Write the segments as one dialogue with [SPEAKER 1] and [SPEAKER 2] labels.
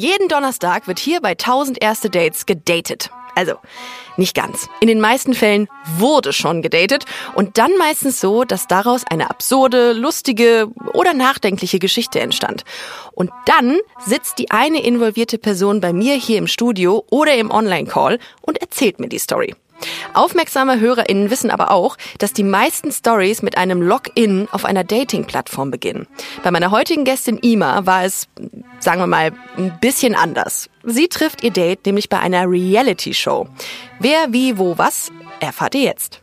[SPEAKER 1] Jeden Donnerstag wird hier bei 1000 erste Dates gedatet. Also, nicht ganz. In den meisten Fällen wurde schon gedatet und dann meistens so, dass daraus eine absurde, lustige oder nachdenkliche Geschichte entstand. Und dann sitzt die eine involvierte Person bei mir hier im Studio oder im Online-Call und erzählt mir die Story. Aufmerksame HörerInnen wissen aber auch, dass die meisten Stories mit einem Login auf einer Dating-Plattform beginnen. Bei meiner heutigen Gästin Ima war es, sagen wir mal, ein bisschen anders. Sie trifft ihr Date nämlich bei einer Reality-Show. Wer, wie, wo, was, erfahrt ihr jetzt.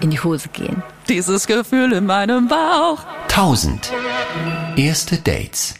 [SPEAKER 2] in die Hose gehen. Dieses Gefühl in meinem Bauch.
[SPEAKER 3] 1000. Erste Dates.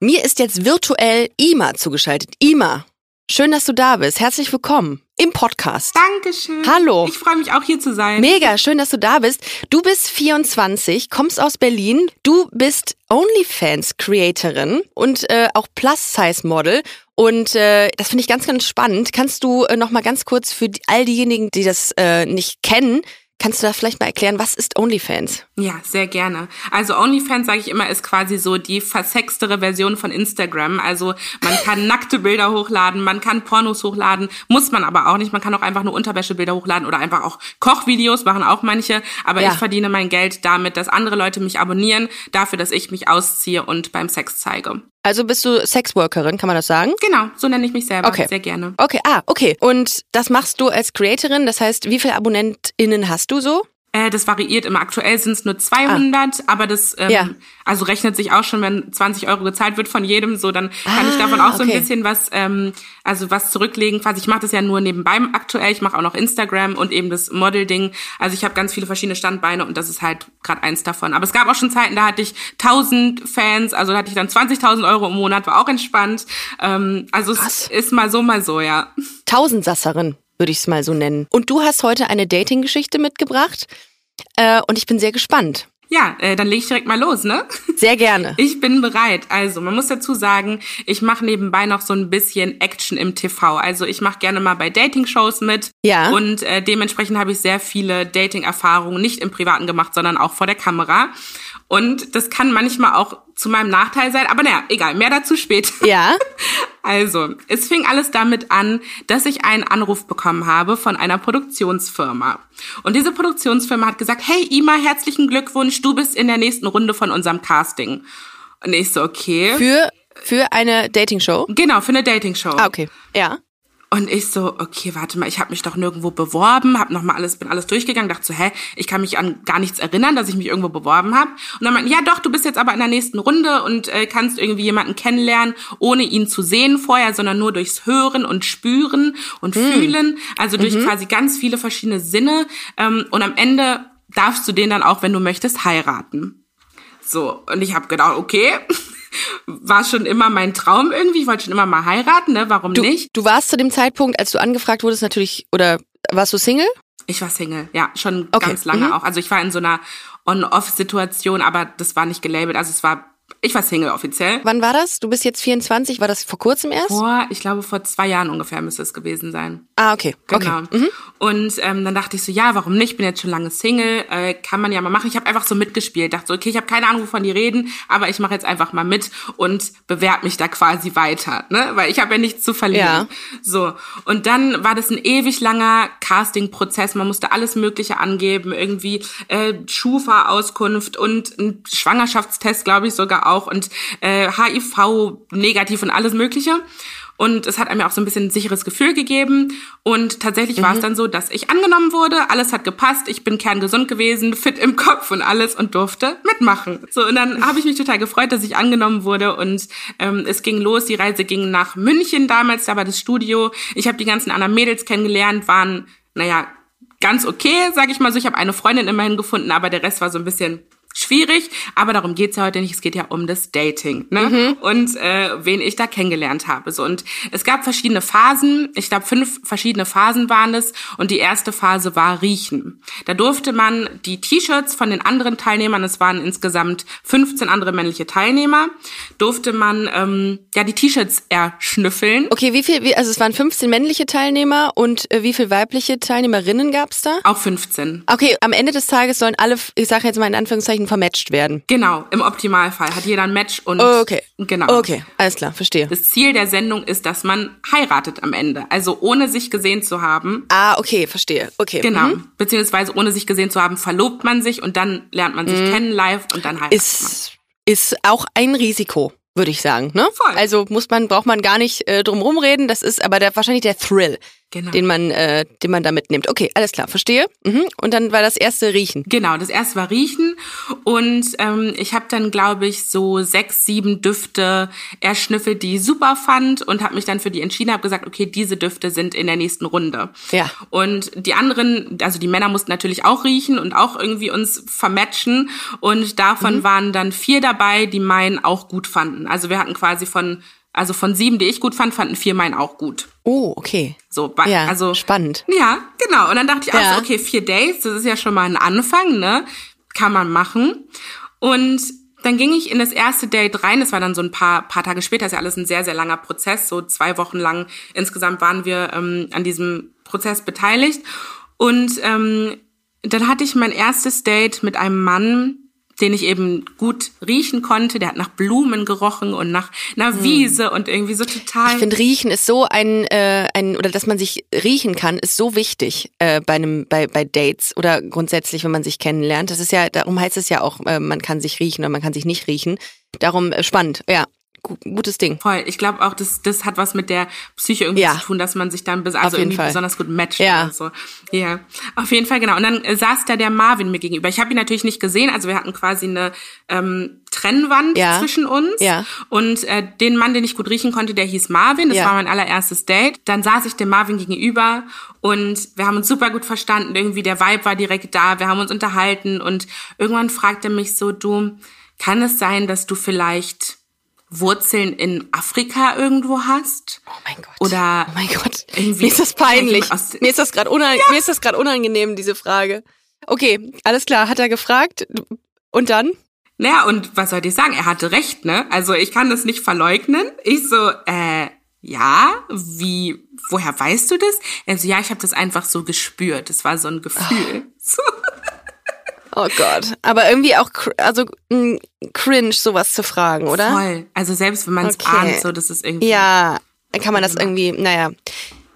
[SPEAKER 1] Mir ist jetzt virtuell Ima zugeschaltet. Ima, schön, dass du da bist. Herzlich willkommen im Podcast.
[SPEAKER 4] Dankeschön.
[SPEAKER 1] Hallo.
[SPEAKER 4] Ich freue mich auch hier zu sein.
[SPEAKER 1] Mega, schön, dass du da bist. Du bist 24, kommst aus Berlin. Du bist OnlyFans-Creatorin und äh, auch Plus-Size-Model. Und äh, das finde ich ganz, ganz spannend. Kannst du äh, noch mal ganz kurz für all diejenigen, die das äh, nicht kennen, kannst du da vielleicht mal erklären, was ist OnlyFans?
[SPEAKER 4] Ja, sehr gerne. Also OnlyFans, sage ich immer, ist quasi so die versextere Version von Instagram. Also man kann nackte Bilder hochladen, man kann Pornos hochladen, muss man aber auch nicht. Man kann auch einfach nur Unterwäschebilder hochladen oder einfach auch Kochvideos, machen auch manche. Aber
[SPEAKER 1] Ja.
[SPEAKER 4] ich verdiene mein Geld damit, dass andere Leute mich abonnieren, dafür, dass ich mich ausziehe und beim Sex zeige.
[SPEAKER 1] Also bist du Sexworkerin, kann man das sagen?
[SPEAKER 4] Genau, so nenne ich mich selber.
[SPEAKER 1] Okay.
[SPEAKER 4] Sehr gerne.
[SPEAKER 1] Okay, ah, okay. Und das machst du als Creatorin, das heißt, wie viele AbonnentInnen hast du so?
[SPEAKER 4] Äh, das variiert immer. Aktuell sind es nur 200, aber das ähm,
[SPEAKER 1] Ah. Ja.
[SPEAKER 4] also rechnet sich auch schon, wenn 20 Euro gezahlt wird von jedem, so dann kann ich
[SPEAKER 1] Ah,
[SPEAKER 4] davon auch so ein
[SPEAKER 1] okay.
[SPEAKER 4] bisschen was, ähm, also was zurücklegen. Quasi ich mache das ja nur nebenbei aktuell. Ich mache auch noch Instagram und eben das Model-Ding. Also ich habe ganz viele verschiedene Standbeine und das ist halt gerade eins davon. Aber es gab auch schon Zeiten, da hatte ich 1000 Fans, also da hatte ich dann 20.000 Euro im Monat, war auch entspannt. Ähm, also
[SPEAKER 1] Krass.
[SPEAKER 4] es ist mal so, mal so, ja.
[SPEAKER 1] Tausendsasserin, würde ich es mal so nennen. Und du hast heute eine Dating-Geschichte mitgebracht. Äh, und ich bin sehr gespannt.
[SPEAKER 4] Ja, äh, dann leg ich direkt mal los, ne?
[SPEAKER 1] Sehr gerne.
[SPEAKER 4] Ich bin bereit. Also, man muss dazu sagen, ich mache nebenbei noch so ein bisschen Action im TV. Also, ich mache gerne mal bei Dating-Shows mit.
[SPEAKER 1] Ja.
[SPEAKER 4] Und äh, dementsprechend habe ich sehr viele Dating-Erfahrungen nicht im Privaten gemacht, sondern auch vor der Kamera. Und das kann manchmal auch zu meinem Nachteil sein. Aber naja, egal, mehr dazu später.
[SPEAKER 1] Ja.
[SPEAKER 4] Also, es fing alles damit an, dass ich einen Anruf bekommen habe von einer Produktionsfirma. Und diese Produktionsfirma hat gesagt, hey Ima, herzlichen Glückwunsch, du bist in der nächsten Runde von unserem Casting. Und ich so, okay.
[SPEAKER 1] Für, für eine Dating-Show?
[SPEAKER 4] genau, für eine Dating-Show.
[SPEAKER 1] Ah, okay. Ja.
[SPEAKER 4] Und ich so, okay, warte mal, ich habe mich doch nirgendwo beworben, hab noch mal alles, bin alles durchgegangen, dachte so, hä, ich kann mich an gar nichts erinnern, dass ich mich irgendwo beworben habe. Und dann meinten, ja doch, du bist jetzt aber in der nächsten Runde und äh, kannst irgendwie jemanden kennenlernen, ohne ihn zu sehen vorher, sondern nur durchs Hören und Spüren und Fühlen, also durch quasi ganz viele verschiedene Sinne. Ähm, und am Ende darfst du den dann auch, wenn du möchtest, heiraten. So, und ich habe gedacht, okay, war schon immer mein Traum irgendwie, ich wollte schon immer mal heiraten, ne, warum
[SPEAKER 1] Du,
[SPEAKER 4] nicht?
[SPEAKER 1] du warst zu dem Zeitpunkt, als du angefragt wurdest, natürlich, oder warst du Single?
[SPEAKER 4] Ich war Single, ja, schon
[SPEAKER 1] Okay,
[SPEAKER 4] ganz lange
[SPEAKER 1] mhm.
[SPEAKER 4] auch. Also ich war in so einer On-Off-Situation, aber das war nicht gelabelt. Also es war, ich war Single offiziell.
[SPEAKER 1] Wann war das? Du bist jetzt 24, war das vor kurzem erst?
[SPEAKER 4] Vor, ich glaube, vor zwei Jahren ungefähr müsste es gewesen sein.
[SPEAKER 1] Ah, okay.
[SPEAKER 4] Genau.
[SPEAKER 1] Okay. Mhm.
[SPEAKER 4] Und ähm, dann dachte ich so, ja, warum nicht? Bin jetzt schon lange Single, äh, kann man ja mal machen. Ich habe einfach so mitgespielt, dachte so, okay, ich habe keine Ahnung, wovon die reden, aber ich mache jetzt einfach mal mit und bewerb mich da quasi weiter, ne? Weil ich habe ja nichts zu verlieren.
[SPEAKER 1] Ja.
[SPEAKER 4] So. Und dann war das ein ewig langer Casting-Prozess. Man musste alles Mögliche angeben, irgendwie äh, Schufa-Auskunft und ein Schwangerschaftstest, glaube ich sogar auch und äh, HIV negativ und alles Mögliche. Und es hat einem ja auch so ein bisschen ein sicheres Gefühl gegeben. Und tatsächlich war es dann so, dass ich angenommen wurde, alles hat gepasst, ich bin kerngesund gewesen, fit im Kopf und alles und durfte mitmachen. So, und dann habe ich mich total gefreut, dass ich angenommen wurde. Und ähm, es ging los, die Reise ging nach München damals, da war das Studio. Ich habe die ganzen anderen Mädels kennengelernt, waren, naja, ganz okay, sage ich mal so. Ich habe eine Freundin immerhin gefunden, aber der Rest war so ein bisschen schwierig, aber darum geht's ja heute nicht. Es geht ja um das Dating ne? Mhm. und äh, wen ich da kennengelernt habe. So und es gab verschiedene Phasen. Ich glaube fünf verschiedene Phasen waren es und die erste Phase war Riechen. Da durfte man die T-Shirts von den anderen Teilnehmern, es waren insgesamt 15 andere männliche Teilnehmer, durfte man ähm, ja die T-Shirts erschnüffeln.
[SPEAKER 1] Okay, wie viel? Wie, also es waren 15 männliche Teilnehmer und äh, wie viel weibliche Teilnehmerinnen gab's da?
[SPEAKER 4] Auch 15.
[SPEAKER 1] Okay, am Ende des Tages sollen alle, ich sage jetzt mal in Anführungszeichen, vermatcht werden.
[SPEAKER 4] Genau, im Optimalfall hat jeder ein Match und
[SPEAKER 1] Oh, okay.
[SPEAKER 4] genau.
[SPEAKER 1] Okay, alles klar, verstehe.
[SPEAKER 4] Das Ziel der Sendung ist, dass man heiratet am Ende. Also ohne sich gesehen zu haben.
[SPEAKER 1] Ah, okay, verstehe. Okay.
[SPEAKER 4] Genau.
[SPEAKER 1] Mhm.
[SPEAKER 4] Beziehungsweise ohne sich gesehen zu haben, verlobt man sich und dann lernt man sich kennen live und dann heiratet man.
[SPEAKER 1] Ist, ist auch ein Risiko, würde ich sagen. Ne?
[SPEAKER 4] Voll.
[SPEAKER 1] Also muss man, braucht man gar nicht äh, drum rumreden. Das ist aber der, wahrscheinlich der Thrill,
[SPEAKER 4] Genau.
[SPEAKER 1] den man, äh, den man da mitnimmt. Okay, alles klar, verstehe. Mhm. Und dann war das erste Riechen.
[SPEAKER 4] Genau, das erste war Riechen und ähm, ich habe dann, glaube ich, so sechs, sieben Düfte erschnüffelt, die ich super fand und habe mich dann für die entschieden, habe gesagt, okay, diese Düfte sind in der nächsten Runde.
[SPEAKER 1] Ja.
[SPEAKER 4] Und die anderen, also die Männer mussten natürlich auch riechen und auch irgendwie uns vermatchen und davon waren dann vier dabei, die meinen auch gut fanden. Also wir hatten quasi von also von sieben, die ich gut fand, fanden vier meinen auch gut.
[SPEAKER 1] Oh, okay.
[SPEAKER 4] So,
[SPEAKER 1] Ja,
[SPEAKER 4] also
[SPEAKER 1] spannend.
[SPEAKER 4] ja, genau. Und dann dachte ich auch
[SPEAKER 1] Ja.
[SPEAKER 4] so, okay, vier Dates, das ist ja schon mal ein Anfang, ne? Kann man machen. Und dann ging ich in das erste Date rein. Das war dann so ein paar, paar Tage später. Das ist ja alles ein sehr, sehr langer Prozess. So zwei Wochen lang insgesamt waren wir ähm, an diesem Prozess beteiligt. Und ähm, dann hatte ich mein erstes Date mit einem Mann, den ich eben gut riechen konnte. Der hat nach Blumen gerochen und nach einer Wiese und irgendwie so total.
[SPEAKER 1] Hm. Ich finde, riechen ist so ein, äh, ein, oder dass man sich riechen kann, ist so wichtig äh, bei einem, bei, bei Dates oder grundsätzlich, wenn man sich kennenlernt. Das ist ja, darum heißt es ja auch, äh, man kann sich riechen oder man kann sich nicht riechen. Darum äh, spannend, ja. Gu- Gutes Ding.
[SPEAKER 4] Voll. Ich glaube auch, das, das hat was mit der Psyche irgendwie
[SPEAKER 1] Ja.
[SPEAKER 4] zu tun, dass man sich dann bes also irgendwie
[SPEAKER 1] Fall.
[SPEAKER 4] besonders gut matcht
[SPEAKER 1] Ja.
[SPEAKER 4] oder so. Ja, auf jeden Fall, genau. Und dann äh, saß da der Marvin mir gegenüber. Ich habe ihn natürlich nicht gesehen, also wir hatten quasi eine ähm, Trennwand
[SPEAKER 1] Ja.
[SPEAKER 4] zwischen uns.
[SPEAKER 1] Ja.
[SPEAKER 4] Und äh, den Mann, den ich gut riechen konnte, der hieß Marvin. Das
[SPEAKER 1] Ja.
[SPEAKER 4] war mein allererstes Date. Dann saß ich dem Marvin gegenüber und wir haben uns super gut verstanden. Irgendwie der Vibe war direkt da. Wir haben uns unterhalten und irgendwann fragte er mich so, du, kann es sein, dass du vielleicht Wurzeln in Afrika irgendwo hast?
[SPEAKER 1] Oh mein Gott.
[SPEAKER 4] Oder
[SPEAKER 1] oh mein Gott.
[SPEAKER 4] irgendwie-
[SPEAKER 1] Mir ist das peinlich. Mir ist das gerade unang gerade unangenehm, diese Frage. Okay, alles klar, hat er gefragt. Und dann?
[SPEAKER 4] Naja, und was soll ich sagen? Er hatte recht, ne? Also ich kann das nicht verleugnen. Ich so, äh, ja, wie, woher weißt du das? Er so, ja, ich habe das einfach so gespürt. Das war so ein Gefühl. So.
[SPEAKER 1] Oh Gott. Aber irgendwie auch, also mh, cringe, sowas zu fragen, oder?
[SPEAKER 4] Voll. Also selbst wenn man es
[SPEAKER 1] Okay.
[SPEAKER 4] ahnt, so, das ist irgendwie.
[SPEAKER 1] Ja, dann kann man das irgendwie, naja.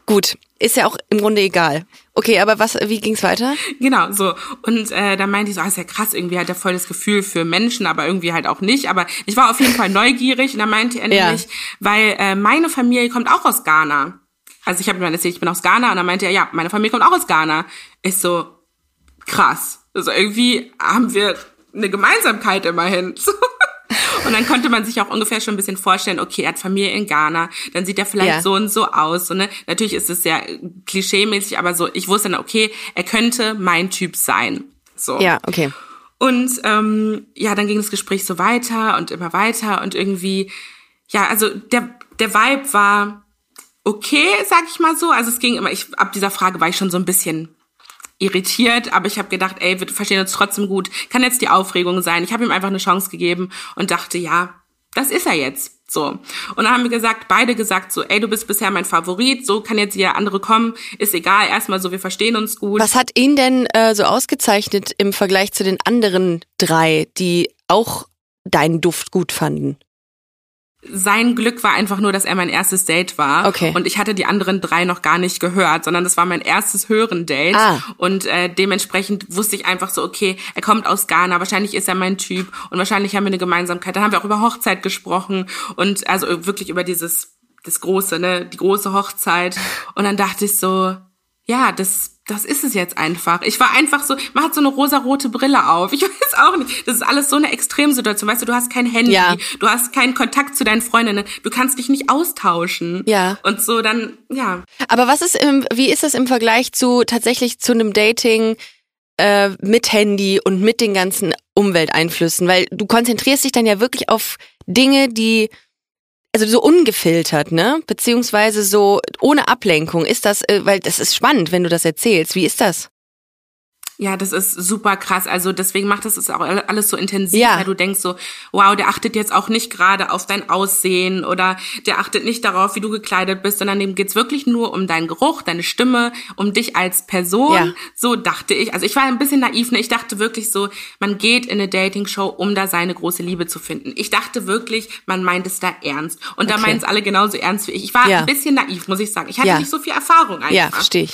[SPEAKER 1] Gut, ist ja auch im Grunde egal. Okay, aber was, wie ging's weiter?
[SPEAKER 4] Genau, so. Und äh, dann meinte ich so, ah, ist ja krass, irgendwie hat er voll das Gefühl für Menschen, aber irgendwie halt auch nicht. Aber ich war auf jeden Fall neugierig und dann meinte er
[SPEAKER 1] Ja.
[SPEAKER 4] nämlich, weil äh, meine Familie kommt auch aus Ghana. Also ich habe ihm erzählt, ich bin aus Ghana und dann meinte er, ja, meine Familie kommt auch aus Ghana. Ich so, krass. Also irgendwie haben wir eine Gemeinsamkeit immerhin. Und dann konnte man sich auch ungefähr schon ein bisschen vorstellen, okay, er hat Familie in Ghana, dann sieht er vielleicht
[SPEAKER 1] Ja.
[SPEAKER 4] so und so aus. So, ne? Natürlich ist es sehr klischeemäßig, aber so, ich wusste dann, okay, er könnte mein Typ sein. So.
[SPEAKER 1] Ja, okay.
[SPEAKER 4] Und ähm, ja, dann ging das Gespräch so weiter und immer weiter und irgendwie, ja, also der, der Vibe war okay, sag ich mal so. Also es ging immer, ich, ab dieser Frage war ich schon so ein bisschen irritiert, aber ich habe gedacht, ey, wir verstehen uns trotzdem gut. Kann jetzt die Aufregung sein. Ich habe ihm einfach eine Chance gegeben und dachte, ja, das ist er jetzt. So. Und dann haben wir gesagt, beide gesagt, so, ey, du bist bisher mein Favorit, so kann jetzt jeder andere kommen, ist egal, erstmal so, wir verstehen uns gut.
[SPEAKER 1] Was hat ihn denn äh, so ausgezeichnet im Vergleich zu den anderen drei, die auch deinen Duft gut fanden?
[SPEAKER 4] Sein Glück war einfach nur, dass er mein erstes Date war.
[SPEAKER 1] Okay.
[SPEAKER 4] Und ich hatte die anderen drei noch gar nicht gehört, sondern das war mein erstes Hören-Date.
[SPEAKER 1] Ah.
[SPEAKER 4] Und äh, dementsprechend wusste ich einfach so, okay, er kommt aus Ghana, wahrscheinlich ist er mein Typ und wahrscheinlich haben wir eine Gemeinsamkeit. Dann haben wir auch über Hochzeit gesprochen und also wirklich über dieses, das große, ne, die große Hochzeit. Und dann dachte ich so, ja, das, das ist es jetzt einfach. Ich war einfach so, man hat so eine rosarote Brille auf. Ich weiß auch nicht. Das ist alles so eine Extremsituation. Weißt du, du hast kein Handy,
[SPEAKER 1] Ja.
[SPEAKER 4] du hast keinen Kontakt zu deinen Freundinnen, du kannst dich nicht austauschen.
[SPEAKER 1] Ja.
[SPEAKER 4] Und so dann, ja.
[SPEAKER 1] Aber was ist im, wie ist das im Vergleich zu tatsächlich zu einem Dating äh, mit Handy und mit den ganzen Umwelteinflüssen? Weil du konzentrierst dich dann ja wirklich auf Dinge, die also so ungefiltert, ne? Beziehungsweise so ohne Ablenkung. Ist das, äh, weil das ist spannend, wenn du das erzählst. Wie ist das?
[SPEAKER 4] Ja, das ist super krass. Also deswegen macht das es auch alles so intensiv, ja. weil du denkst so, wow, der achtet jetzt auch nicht gerade auf dein Aussehen oder der achtet nicht darauf, wie du gekleidet bist, sondern dem geht's wirklich nur um deinen Geruch, deine Stimme, um dich als Person. Ja. So dachte ich. Also ich war ein bisschen naiv, ne? Ich dachte wirklich so, man geht in eine Dating-Show, um da seine große Liebe zu finden. Ich dachte wirklich, man meint es da ernst. Und okay. da meinen es alle genauso ernst wie ich. Ich war ja. ein bisschen naiv, muss ich sagen. Ich hatte nicht so viel Erfahrung einfach.
[SPEAKER 1] Ja, verstehe ich.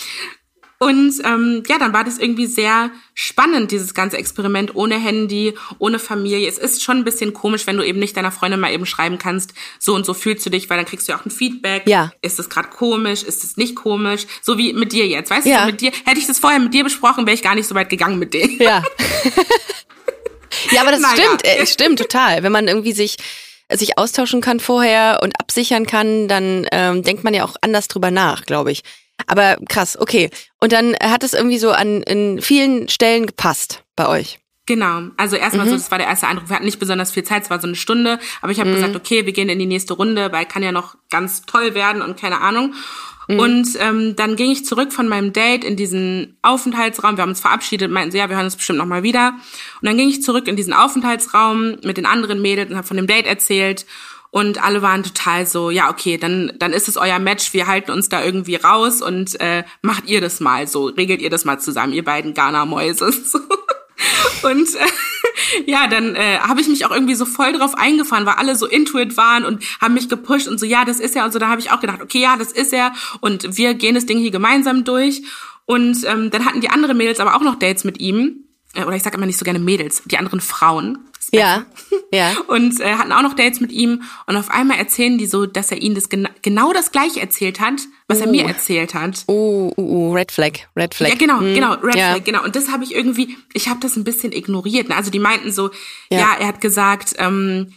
[SPEAKER 4] Und ähm, ja, dann war das irgendwie sehr spannend, dieses ganze Experiment ohne Handy, ohne Familie. Es ist schon ein bisschen komisch, wenn du eben nicht deiner Freundin mal eben schreiben kannst, so und so fühlst du dich, weil dann kriegst du ja auch ein Feedback.
[SPEAKER 1] Ja.
[SPEAKER 4] Ist es gerade komisch? Ist es nicht komisch? So wie mit dir jetzt. Weißt ja. du, mit dir, hätte ich das vorher mit dir besprochen, wäre ich gar nicht so weit gegangen mit dir.
[SPEAKER 1] Ja. ja, aber das naja. stimmt, äh, stimmt total. Wenn man irgendwie sich sich austauschen kann vorher und absichern kann, dann ähm, denkt man ja auch anders drüber nach, glaube ich. Aber krass, okay. Und dann hat es irgendwie so an in vielen Stellen gepasst bei euch.
[SPEAKER 4] Genau, also erstmal mhm. so, das war der erste Eindruck. Wir hatten nicht besonders viel Zeit, es war so eine Stunde, aber ich habe mhm. gesagt, okay, wir gehen in die nächste Runde, weil kann ja noch ganz toll werden und keine Ahnung. Mhm. Und ähm, dann ging ich zurück von meinem Date in diesen Aufenthaltsraum. Wir haben uns verabschiedet, meinten so, ja, wir hören uns bestimmt noch mal wieder. Und dann ging ich zurück in diesen Aufenthaltsraum mit den anderen Mädels und habe von dem Date erzählt. Und alle waren total so, ja, okay, dann, dann ist es euer Match, wir halten uns da irgendwie raus und äh, macht ihr das mal so, regelt ihr das mal zusammen, ihr beiden Ghana-Mäuse. So. Und äh, ja, dann äh, habe ich mich auch irgendwie so voll drauf eingefahren, weil alle so intuit waren und haben mich gepusht und so, ja, das ist er. Und so, da habe ich auch gedacht, okay, ja, das ist er. Und wir gehen das Ding hier gemeinsam durch. Und ähm, dann hatten die anderen Mädels aber auch noch Dates mit ihm. Äh, oder ich sage immer nicht so gerne Mädels, die anderen Frauen.
[SPEAKER 1] Ja, ja.
[SPEAKER 4] Und äh, hatten auch noch Dates mit ihm. Und auf einmal erzählen die so, dass er ihnen das gena genau das gleiche erzählt hat, was uh. er mir oh. erzählt hat.
[SPEAKER 1] Oh, uh, uh, Red Flag, Red Flag.
[SPEAKER 4] Ja, genau, hm. genau, Red ja. Flag, genau. Und das habe ich irgendwie, ich habe das ein bisschen ignoriert. Ne? Also die meinten so, ja, ja er hat gesagt, ähm,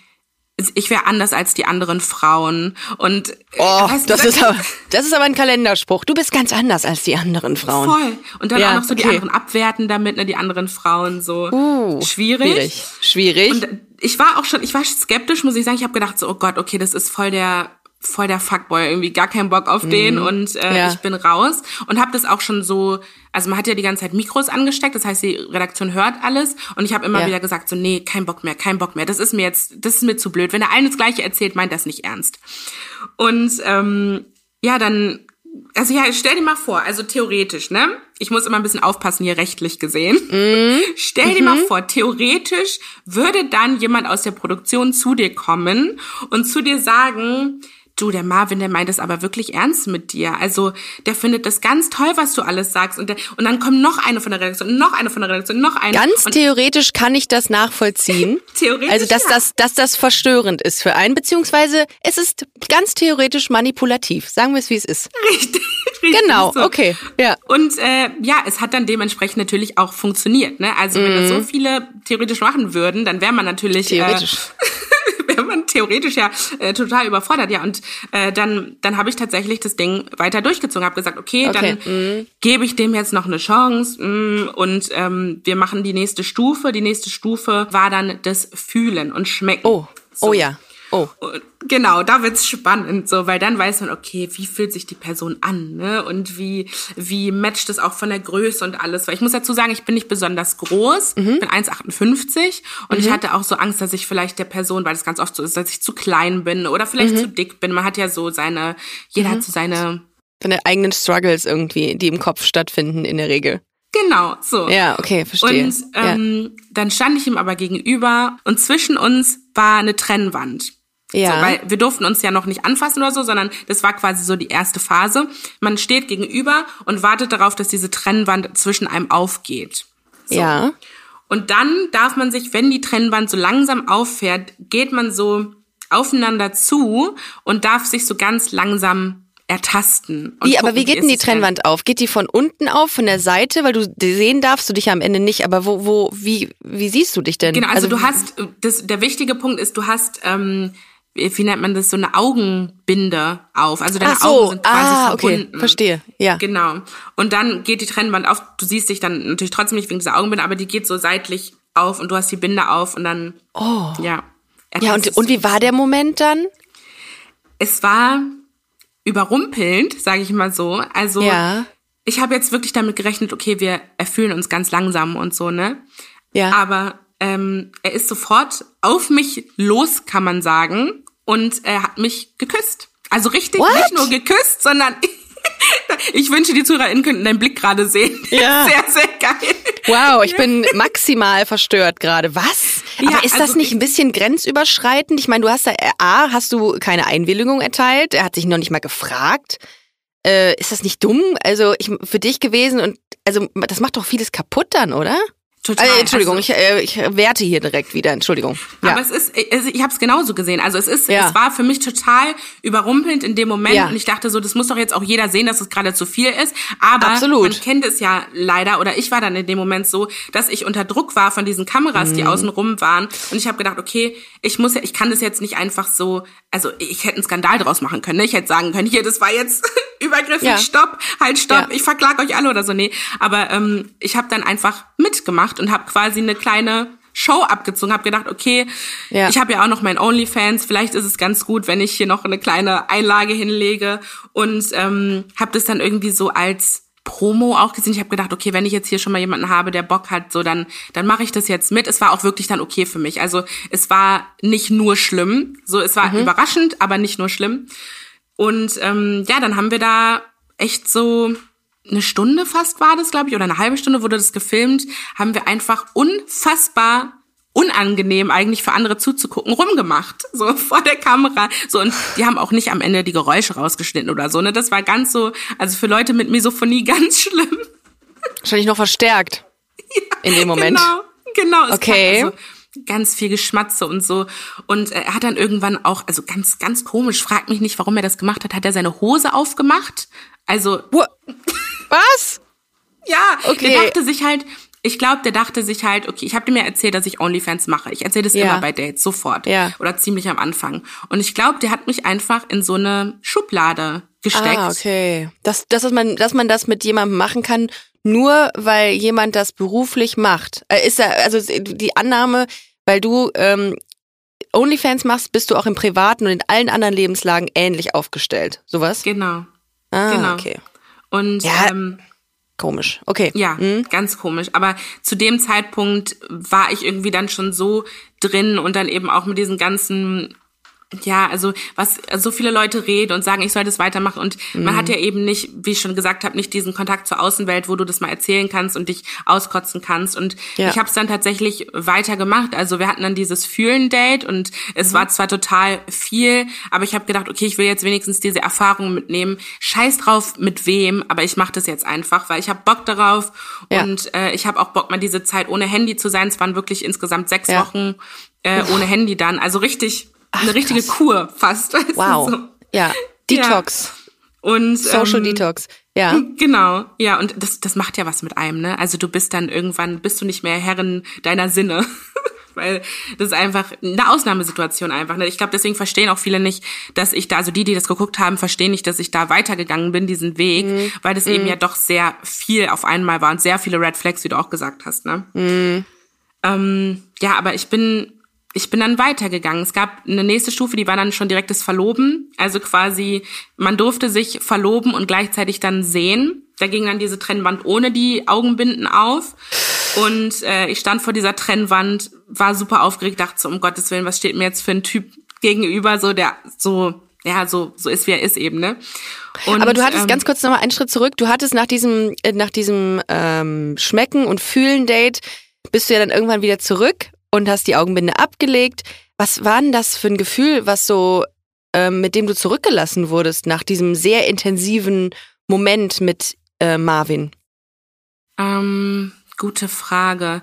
[SPEAKER 4] ich wäre anders als die anderen Frauen und
[SPEAKER 1] äh, oh, weißt, das ist aber das ist aber ein Kalenderspruch. Du bist ganz anders als die anderen Frauen.
[SPEAKER 4] Voll. Und dann ja, auch noch so okay. die anderen abwerten damit, ne, die anderen Frauen so uh, schwierig.
[SPEAKER 1] Schwierig. Schwierig.
[SPEAKER 4] Und ich war auch schon, ich war skeptisch, muss ich sagen. Ich habe gedacht so, oh Gott, okay, das ist voll der voll der Fuckboy, irgendwie gar keinen Bock auf den mhm. und äh, ja. ich bin raus und habe das auch schon so, also man hat ja die ganze Zeit Mikros angesteckt, das heißt die Redaktion hört alles und ich habe immer ja. wieder gesagt so nee, kein Bock mehr, kein Bock mehr, das ist mir jetzt, das ist mir zu blöd. Wenn der eine das gleiche erzählt, meint das nicht ernst. Und ähm, ja, dann also ja, stell dir mal vor, also theoretisch, ne? Ich muss immer ein bisschen aufpassen hier rechtlich gesehen. Mm. Stell dir mm mal mhm. vor, theoretisch würde dann jemand aus der Produktion zu dir kommen und zu dir sagen, du, der Marvin, der meint es aber wirklich ernst mit dir. Also der findet das ganz toll, was du alles sagst. Und, der, und dann kommt noch eine von der Redaktion, noch eine von der Redaktion, noch eine.
[SPEAKER 1] Ganz theoretisch kann ich das nachvollziehen.
[SPEAKER 4] theoretisch.
[SPEAKER 1] Also dass ja. das, dass das verstörend ist für einen, beziehungsweise es ist ganz theoretisch manipulativ. Sagen wir es, wie es ist.
[SPEAKER 4] Richtig. Richtig
[SPEAKER 1] genau, so. okay. Ja.
[SPEAKER 4] Und äh, ja, es hat dann dementsprechend natürlich auch funktioniert. Ne? Also wenn das so mhm. viele theoretisch machen würden, dann wäre man natürlich.
[SPEAKER 1] Äh, theoretisch.
[SPEAKER 4] Äh, wäre man theoretisch ja äh, total überfordert. Ja, und äh, dann, dann habe ich tatsächlich das Ding weiter durchgezogen, habe gesagt, okay, okay. dann mhm. gebe ich dem jetzt noch eine Chance mh, und ähm, wir machen die nächste Stufe. Die nächste Stufe war dann das Fühlen und Schmecken.
[SPEAKER 1] Oh, so. oh ja. Oh.
[SPEAKER 4] Genau, da wird's spannend, so, weil dann weiß man, okay, wie fühlt sich die Person an, ne? Und wie, wie matcht es auch von der Größe und alles. Weil ich muss dazu sagen, ich bin nicht besonders groß, mhm. bin 1,58 und mhm. ich hatte auch so Angst, dass ich vielleicht der Person, weil das ganz oft so ist, dass ich zu klein bin oder vielleicht mhm. zu dick bin. Man hat ja so seine, jeder hat mhm. so seine
[SPEAKER 1] seine eigenen Struggles irgendwie, die im Kopf stattfinden in der Regel.
[SPEAKER 4] Genau, so.
[SPEAKER 1] Ja, okay, verstehe.
[SPEAKER 4] Und ähm, ja. dann stand ich ihm aber gegenüber und zwischen uns war eine Trennwand. Ja. So, weil wir durften uns ja noch nicht anfassen oder so, sondern das war quasi so die erste Phase. Man steht gegenüber und wartet darauf, dass diese Trennwand zwischen einem aufgeht. So.
[SPEAKER 1] Ja.
[SPEAKER 4] Und dann darf man sich, wenn die Trennwand so langsam auffährt, geht man so aufeinander zu und darf sich so ganz langsam ertasten.
[SPEAKER 1] wie, gucken, aber wie geht denn die Trennwand auf? Geht die von unten auf, von der Seite? Weil du sehen darfst du dich ja am Ende nicht, aber wo, wo, wie, wie siehst du dich denn?
[SPEAKER 4] Genau, also, also du hast, das, der wichtige Punkt ist, du hast ähm, wie nennt man das, so eine Augenbinde auf. Also deine
[SPEAKER 1] Ach so.
[SPEAKER 4] Augen sind quasi
[SPEAKER 1] ah,
[SPEAKER 4] verbunden.
[SPEAKER 1] Okay, verstehe, ja.
[SPEAKER 4] Genau. Und dann geht die Trennwand auf. Du siehst dich dann natürlich trotzdem nicht wegen dieser Augenbinde, aber die geht so seitlich auf und du hast die Binde auf und dann,
[SPEAKER 1] Oh.
[SPEAKER 4] ja.
[SPEAKER 1] Ja, und, und wie war der Moment dann?
[SPEAKER 4] Es war überrumpelnd, sage ich mal so. Also
[SPEAKER 1] Ja.
[SPEAKER 4] ich habe jetzt wirklich damit gerechnet, okay, wir erfüllen uns ganz langsam und so, ne?
[SPEAKER 1] Ja.
[SPEAKER 4] Aber ähm, er ist sofort auf mich los, kann man sagen, und er hat mich geküsst. Also richtig,
[SPEAKER 1] What?
[SPEAKER 4] nicht nur geküsst, sondern ich wünsche, die ZuhörerInnen könnten deinen Blick gerade sehen.
[SPEAKER 1] Ja.
[SPEAKER 4] Sehr, sehr geil.
[SPEAKER 1] Wow, ich bin maximal verstört gerade. Was?
[SPEAKER 4] Ja,
[SPEAKER 1] Aber ist das
[SPEAKER 4] also
[SPEAKER 1] nicht
[SPEAKER 4] ich-
[SPEAKER 1] ein bisschen grenzüberschreitend? Ich meine, du hast da, äh, A, hast du keine Einwilligung erteilt? Er hat sich noch nicht mal gefragt. Äh, ist das nicht dumm? Also ich, für dich gewesen und also das macht doch vieles kaputt dann, oder?
[SPEAKER 4] Total.
[SPEAKER 1] Äh, Entschuldigung,
[SPEAKER 4] Also-
[SPEAKER 1] ich, äh, ich werte hier direkt wieder. Entschuldigung. Ja.
[SPEAKER 4] Aber es ist, also ich habe es genauso gesehen. Also es ist,
[SPEAKER 1] Ja.
[SPEAKER 4] es war für mich total überrumpelnd in dem Moment
[SPEAKER 1] Ja.
[SPEAKER 4] und ich dachte so, das muss doch jetzt auch jeder sehen, dass es gerade zu viel ist. Aber
[SPEAKER 1] Absolut.
[SPEAKER 4] man kennt es ja leider oder ich war dann in dem Moment so, dass ich unter Druck war von diesen Kameras,
[SPEAKER 1] Mhm.
[SPEAKER 4] die außen rum waren und ich habe gedacht, okay, ich muss ich kann das jetzt nicht einfach so, also ich hätte einen Skandal draus machen können. Ne? Ich hätte sagen können, hier, das war jetzt übergriffig,
[SPEAKER 1] Ja.
[SPEAKER 4] stopp, halt, stopp, ich verklag euch alle oder so. Nee, aber ähm, ich habe dann einfach mitgemacht und habe quasi eine kleine Show abgezogen, habe gedacht, okay,
[SPEAKER 1] Ja.
[SPEAKER 4] ich habe ja auch noch mein OnlyFans, vielleicht ist es ganz gut, wenn ich hier noch eine kleine Einlage hinlege und ähm, habe das dann irgendwie so als Promo auch gesehen. Ich habe gedacht, okay, wenn ich jetzt hier schon mal jemanden habe, der Bock hat, so dann dann mache ich das jetzt mit. Es war auch wirklich dann okay für mich. Also es war nicht nur schlimm, so es war überraschend, aber nicht nur schlimm. Und ähm, ja, dann haben wir da echt so eine Stunde fast war das, glaube ich, oder eine halbe Stunde wurde das gefilmt, haben wir einfach unfassbar unangenehm eigentlich für andere zuzugucken rumgemacht, so vor der Kamera, so und die haben auch nicht am Ende die Geräusche rausgeschnitten oder so, ne, das war ganz so, also für Leute mit Misophonie ganz schlimm.
[SPEAKER 1] Wahrscheinlich noch verstärkt in dem Moment.
[SPEAKER 4] Genau, genau. Es
[SPEAKER 1] Okay.
[SPEAKER 4] Also ganz viel Geschmatze und so. Und er hat dann irgendwann auch, also ganz, ganz komisch, fragt mich nicht, warum er das gemacht hat, hat er seine Hose aufgemacht? Also,
[SPEAKER 1] Wo- Was?
[SPEAKER 4] ja,
[SPEAKER 1] Okay.
[SPEAKER 4] der dachte sich halt, ich glaube, der dachte sich halt, okay, ich habe dir mir erzählt, dass ich OnlyFans mache. Ich erzähle das
[SPEAKER 1] Ja.
[SPEAKER 4] immer bei Dates, sofort.
[SPEAKER 1] Ja.
[SPEAKER 4] Oder ziemlich am Anfang. Und ich glaube, der hat mich einfach in so eine Schublade gesteckt.
[SPEAKER 1] Ah, okay. Das, das, dass man, dass man das mit jemandem machen kann, nur weil jemand das beruflich macht. Äh, Ist da, also die Annahme, weil du ähm, OnlyFans machst, bist du auch im privaten und in allen anderen Lebenslagen ähnlich aufgestellt. Sowas?
[SPEAKER 4] Genau.
[SPEAKER 1] Ah,
[SPEAKER 4] genau.
[SPEAKER 1] okay.
[SPEAKER 4] Und
[SPEAKER 1] Ja.
[SPEAKER 4] ähm,
[SPEAKER 1] Komisch. Okay.
[SPEAKER 4] Ja, ganz komisch. Aber zu dem Zeitpunkt war ich irgendwie dann schon so drin und dann eben auch mit diesen ganzen, ja, also was so viele Leute reden und sagen, ich soll das weitermachen und man hat ja eben nicht, wie ich schon gesagt habe, nicht diesen Kontakt zur Außenwelt, wo du das mal erzählen kannst und dich auskotzen kannst. Und
[SPEAKER 1] Ja.
[SPEAKER 4] ich habe es dann tatsächlich weitergemacht. Also wir hatten dann dieses Fühlen-Date und es war zwar total viel, aber ich habe gedacht, okay, ich will jetzt wenigstens diese Erfahrung mitnehmen. Scheiß drauf mit wem, aber ich mache das jetzt einfach, weil ich habe Bock darauf
[SPEAKER 1] Ja.
[SPEAKER 4] und äh, ich habe auch Bock, mal diese Zeit ohne Handy zu sein. Es waren wirklich insgesamt sechs
[SPEAKER 1] Ja.
[SPEAKER 4] Wochen äh, ohne Handy dann. Also richtig, eine richtige Kur fast.
[SPEAKER 1] Wow.
[SPEAKER 4] so.
[SPEAKER 1] Ja. Detox.
[SPEAKER 4] Und
[SPEAKER 1] Social
[SPEAKER 4] ähm,
[SPEAKER 1] Detox. Ja.
[SPEAKER 4] Genau, ja, und das, das macht ja was mit einem, ne? Also du bist dann irgendwann, bist du nicht mehr Herrin deiner Sinne. Weil das ist einfach eine Ausnahmesituation einfach. Ne? Ich glaube, deswegen verstehen auch viele nicht, dass ich da, also die, die das geguckt haben, verstehen nicht, dass ich da weitergegangen bin, diesen Weg,
[SPEAKER 1] Mhm.
[SPEAKER 4] weil das eben ja doch sehr viel auf einmal war und sehr viele Red Flags, wie du auch gesagt hast, ne?
[SPEAKER 1] Mhm.
[SPEAKER 4] Ähm, ja, aber ich bin, ich bin dann weitergegangen. Es gab eine nächste Stufe, die war dann schon direktes Verloben. Also quasi, man durfte sich verloben und gleichzeitig dann sehen. Da ging dann diese Trennwand ohne die Augenbinden auf. Und äh, ich stand vor dieser Trennwand, war super aufgeregt, dachte so, um Gottes Willen, was steht mir jetzt für ein Typ gegenüber, so der so, ja, so, so ist, wie er ist eben, ne? Und,
[SPEAKER 1] Aber du hattest
[SPEAKER 4] ähm,
[SPEAKER 1] ganz kurz nochmal einen Schritt zurück. Du hattest nach diesem, äh, nach diesem ähm, Schmecken und Fühlen-Date, bist du ja dann irgendwann wieder zurück und hast die Augenbinde abgelegt. Was war denn das für ein Gefühl, was so, ähm, mit dem du zurückgelassen wurdest nach diesem sehr intensiven Moment mit äh, Marvin?
[SPEAKER 4] Ähm, gute Frage.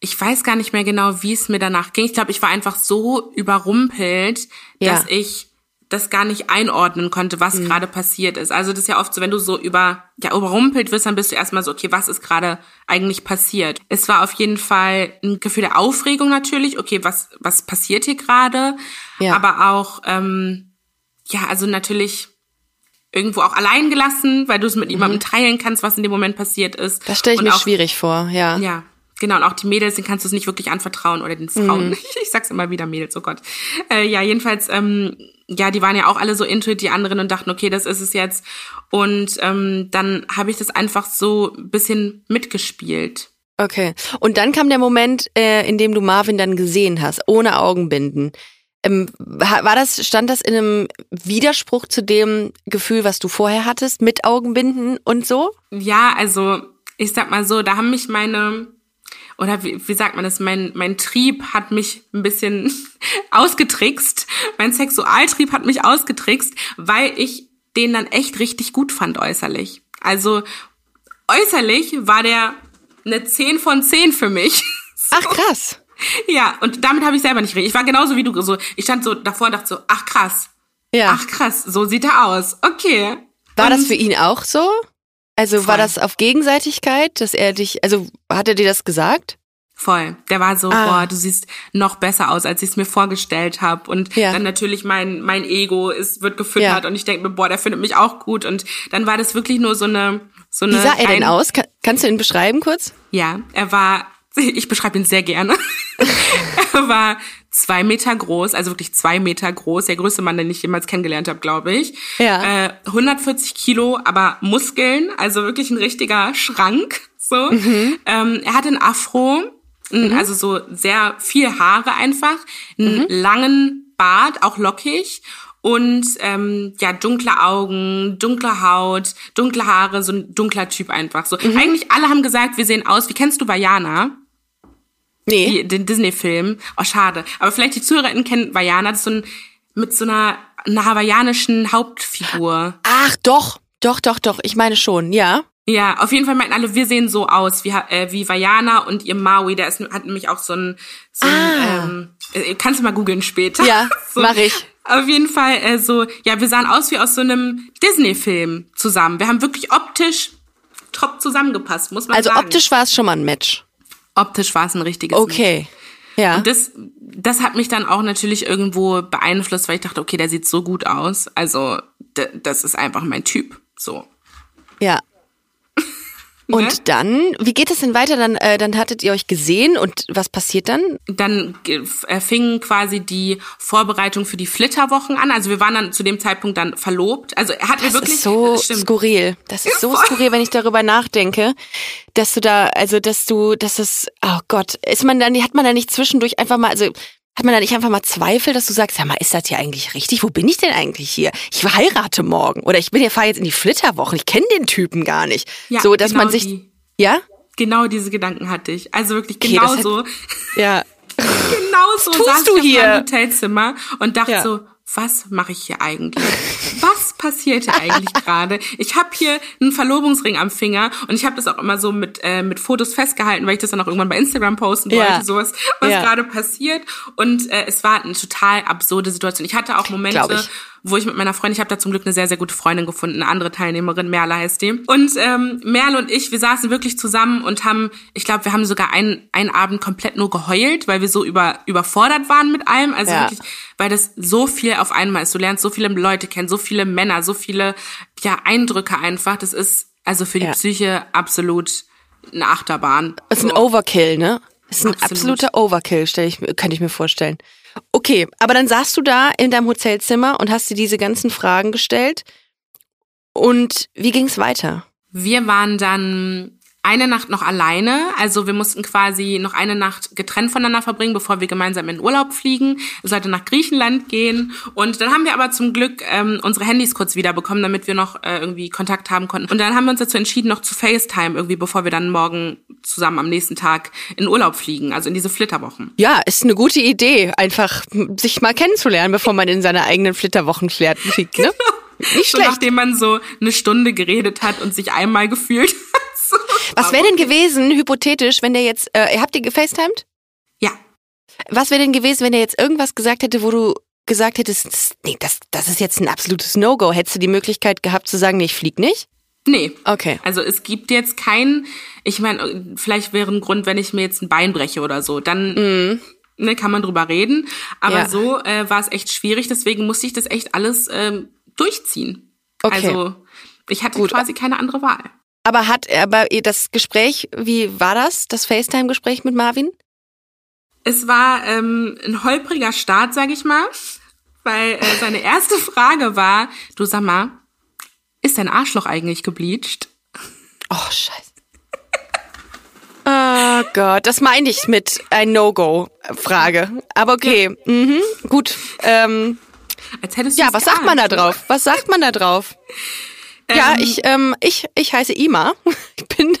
[SPEAKER 4] Ich weiß gar nicht mehr genau, wie es mir danach ging. Ich glaube, ich war einfach so überrumpelt,
[SPEAKER 1] Ja.
[SPEAKER 4] dass ich das gar nicht einordnen konnte, was gerade passiert ist. Also das ist ja oft so, wenn du so über ja überrumpelt wirst, dann bist du erstmal so, okay, was ist gerade eigentlich passiert? Es war auf jeden Fall ein Gefühl der Aufregung natürlich, okay, was was passiert hier gerade?
[SPEAKER 1] Ja.
[SPEAKER 4] Aber auch ähm, ja, also natürlich irgendwo auch allein gelassen, weil du es mit niemandem teilen kannst, was in dem Moment passiert ist.
[SPEAKER 1] Das stelle ich
[SPEAKER 4] Und
[SPEAKER 1] mir
[SPEAKER 4] auch,
[SPEAKER 1] schwierig vor, ja.
[SPEAKER 4] Ja, Genau, und auch die Mädels, denen kannst du es nicht wirklich anvertrauen oder den Frauen. Mhm. Ich sag's immer wieder Mädels, oh Gott. Äh, ja, jedenfalls, ähm, ja, die waren ja auch alle so into die anderen und dachten, okay, das ist es jetzt. Und ähm, dann habe ich das einfach so ein bisschen mitgespielt.
[SPEAKER 1] Okay. Und dann kam der Moment, äh, in dem du Marvin dann gesehen hast, ohne Augenbinden. Ähm, war das, stand das in einem Widerspruch zu dem Gefühl, was du vorher hattest, mit Augenbinden und so?
[SPEAKER 4] Ja, also ich sag mal so, da haben mich meine oder wie, wie sagt man das, mein, mein Trieb hat mich ein bisschen ausgetrickst. Mein Sexualtrieb hat mich ausgetrickst, weil ich den dann echt richtig gut fand äußerlich. Also äußerlich war der eine 10 von 10 für mich.
[SPEAKER 1] So. Ach krass.
[SPEAKER 4] Ja, und damit habe ich selber nicht recht. Ich war genauso wie du so, ich stand so davor und dachte so, ach krass. Ja. Ach krass, so sieht er aus. Okay.
[SPEAKER 1] War und das für ihn auch so? Also voll. war das auf Gegenseitigkeit, dass er dich, also hat er dir das gesagt?
[SPEAKER 4] Voll. Der war so, ah. boah, du siehst noch besser aus, als ich es mir vorgestellt habe. Und ja. dann natürlich mein mein Ego ist wird gefüttert ja. und ich denke mir, boah, der findet mich auch gut. Und dann war das wirklich nur so eine so eine.
[SPEAKER 1] Wie sah er denn aus? Kann, kannst du ihn beschreiben kurz?
[SPEAKER 4] Ja, er war. Ich beschreibe ihn sehr gerne. er war zwei Meter groß, also wirklich zwei Meter groß, der größte Mann, den ich jemals kennengelernt habe, glaube ich. Ja. Äh, 140 Kilo, aber Muskeln, also wirklich ein richtiger Schrank. So. Mhm. Ähm, er hatte ein Afro, mhm. also so sehr viel Haare einfach, einen mhm. langen Bart, auch lockig und ähm, ja dunkle Augen, dunkle Haut, dunkle Haare, so ein dunkler Typ einfach. So mhm. eigentlich alle haben gesagt, wir sehen aus. Wie kennst du Vajana? Nee. Die, den Disney-Film. Oh, schade. Aber vielleicht die ZuhörerInnen kennen Vajana. Das ist so ein, mit so einer, einer hawaiianischen Hauptfigur.
[SPEAKER 1] Ach, doch. Doch, doch, doch. Ich meine schon, ja.
[SPEAKER 4] Ja, auf jeden Fall meinten alle, wir sehen so aus wie, äh, wie Vajana und ihr Maui. Der ist, hat nämlich auch so ein, so ein ah. ähm, äh, kannst du mal googeln später.
[SPEAKER 1] Ja,
[SPEAKER 4] so,
[SPEAKER 1] mach ich.
[SPEAKER 4] Auf jeden Fall äh, so, ja, wir sahen aus wie aus so einem Disney-Film zusammen. Wir haben wirklich optisch top zusammengepasst, muss man
[SPEAKER 1] also
[SPEAKER 4] sagen.
[SPEAKER 1] Also optisch war es schon mal ein Match.
[SPEAKER 4] Optisch war es ein richtiges
[SPEAKER 1] okay. Match. Ja.
[SPEAKER 4] Und das, das hat mich dann auch natürlich irgendwo beeinflusst, weil ich dachte, okay, der sieht so gut aus. Also, das ist einfach mein Typ. So.
[SPEAKER 1] Ja, und ne? dann, wie geht es denn weiter? Dann, äh, dann hattet ihr euch gesehen und was passiert dann?
[SPEAKER 4] Dann äh, fing quasi die Vorbereitung für die Flitterwochen an. Also wir waren dann zu dem Zeitpunkt dann verlobt. Also er hat
[SPEAKER 1] das
[SPEAKER 4] mir wirklich
[SPEAKER 1] ist so stimmt. skurril. Das ist so skurril, wenn ich darüber nachdenke, dass du da, also dass du, dass es, oh Gott, ist man dann, hat man da nicht zwischendurch einfach mal, also hat man da nicht einfach mal Zweifel, dass du sagst, ja mal, ist das hier eigentlich richtig? Wo bin ich denn eigentlich hier? Ich heirate morgen oder ich bin hier fahre jetzt in die Flitterwochen. Ich kenne den Typen gar nicht. Ja, so, dass genau man sich, die, ja?
[SPEAKER 4] Genau diese Gedanken hatte ich. Also wirklich genau okay, so.
[SPEAKER 1] Ja.
[SPEAKER 4] genau so saß du ich hier? im Hotelzimmer und dachte ja. so, was mache ich hier eigentlich? Was passiert hier eigentlich gerade? Ich habe hier einen Verlobungsring am Finger und ich habe das auch immer so mit äh, mit Fotos festgehalten, weil ich das dann auch irgendwann bei Instagram posten wollte, ja. sowas, was ja. gerade passiert. Und äh, es war eine total absurde Situation. Ich hatte auch Momente, wo ich mit meiner Freundin, ich habe da zum Glück eine sehr, sehr gute Freundin gefunden, eine andere Teilnehmerin, Merle heißt die. Und ähm, Merle und ich, wir saßen wirklich zusammen und haben, ich glaube, wir haben sogar einen, einen Abend komplett nur geheult, weil wir so über, überfordert waren mit allem. Also ja. wirklich, weil das so viel auf einmal ist. Du lernst so viele Leute kennen, so viele Männer, so viele ja, Eindrücke einfach. Das ist also für die ja. Psyche absolut eine Achterbahn.
[SPEAKER 1] Es ist ein Overkill, ne? Es ist ein Absolut. absoluter Overkill, stell ich, kann ich mir vorstellen. Okay, aber dann saßt du da in deinem Hotelzimmer und hast dir diese ganzen Fragen gestellt. Und wie ging's weiter?
[SPEAKER 4] Wir waren dann eine Nacht noch alleine. Also wir mussten quasi noch eine Nacht getrennt voneinander verbringen, bevor wir gemeinsam in Urlaub fliegen. Es sollte nach Griechenland gehen. Und dann haben wir aber zum Glück ähm, unsere Handys kurz wiederbekommen, damit wir noch äh, irgendwie Kontakt haben konnten. Und dann haben wir uns dazu entschieden, noch zu FaceTime irgendwie, bevor wir dann morgen zusammen am nächsten Tag in Urlaub fliegen, also in diese Flitterwochen.
[SPEAKER 1] Ja, ist eine gute Idee, einfach sich mal kennenzulernen, bevor man in seine eigenen Flitterwochen fliegt, ne?
[SPEAKER 4] Nicht schlecht. So, nachdem man so eine Stunde geredet hat und sich einmal gefühlt.
[SPEAKER 1] Was wäre denn gewesen, hypothetisch, wenn der jetzt, äh, habt ihr gefacetimed?
[SPEAKER 4] Ja.
[SPEAKER 1] Was wäre denn gewesen, wenn er jetzt irgendwas gesagt hätte, wo du gesagt hättest, nee, das, das ist jetzt ein absolutes No-Go. Hättest du die Möglichkeit gehabt zu sagen, nee, ich flieg nicht?
[SPEAKER 4] Nee.
[SPEAKER 1] Okay.
[SPEAKER 4] Also es gibt jetzt keinen, ich meine, vielleicht wäre ein Grund, wenn ich mir jetzt ein Bein breche oder so, dann mm. ne, kann man drüber reden. Aber ja. so äh, war es echt schwierig, deswegen musste ich das echt alles ähm, durchziehen. Okay. Also ich hatte Gut. quasi keine andere Wahl.
[SPEAKER 1] Aber hat, aber das Gespräch, wie war das, das FaceTime-Gespräch mit Marvin?
[SPEAKER 4] Es war ähm, ein holpriger Start, sag ich mal, weil äh, seine erste Frage war, du sag mal, ist dein Arschloch eigentlich gebleached?
[SPEAKER 1] Oh, scheiße. Oh Gott, das meine ich mit ein No-Go-Frage. Aber okay, ja. mhm, gut. Ähm,
[SPEAKER 4] Als hättest du
[SPEAKER 1] Ja, was sagt man da drauf? Was sagt man da drauf? Ja, ähm, ich, ähm, ich, ich heiße Ima. Ich bin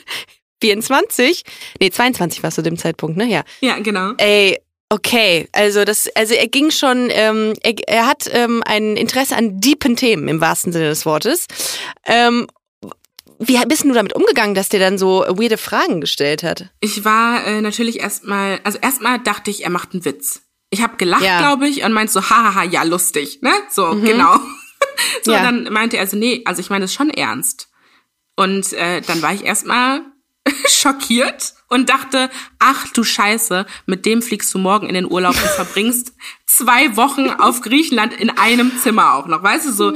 [SPEAKER 1] 24. Nee, 22 warst du dem Zeitpunkt, ne? Ja.
[SPEAKER 4] Ja, genau.
[SPEAKER 1] Ey, okay. Also das, also er ging schon, ähm, er, er hat ähm, ein Interesse an deepen Themen im wahrsten Sinne des Wortes. Ähm, wie bist du damit umgegangen, dass der dann so weirde Fragen gestellt hat?
[SPEAKER 4] Ich war äh, natürlich erstmal, also erstmal dachte ich, er macht einen Witz. Ich habe gelacht, ja. glaube ich, und meinte so, hahaha, ja, lustig, ne? So, mhm. genau. So, ja. dann meinte er so, nee, also ich meine es schon ernst. Und äh, dann war ich erstmal schockiert und dachte, ach du Scheiße, mit dem fliegst du morgen in den Urlaub und verbringst zwei Wochen auf Griechenland in einem Zimmer auch noch. Weißt du, so,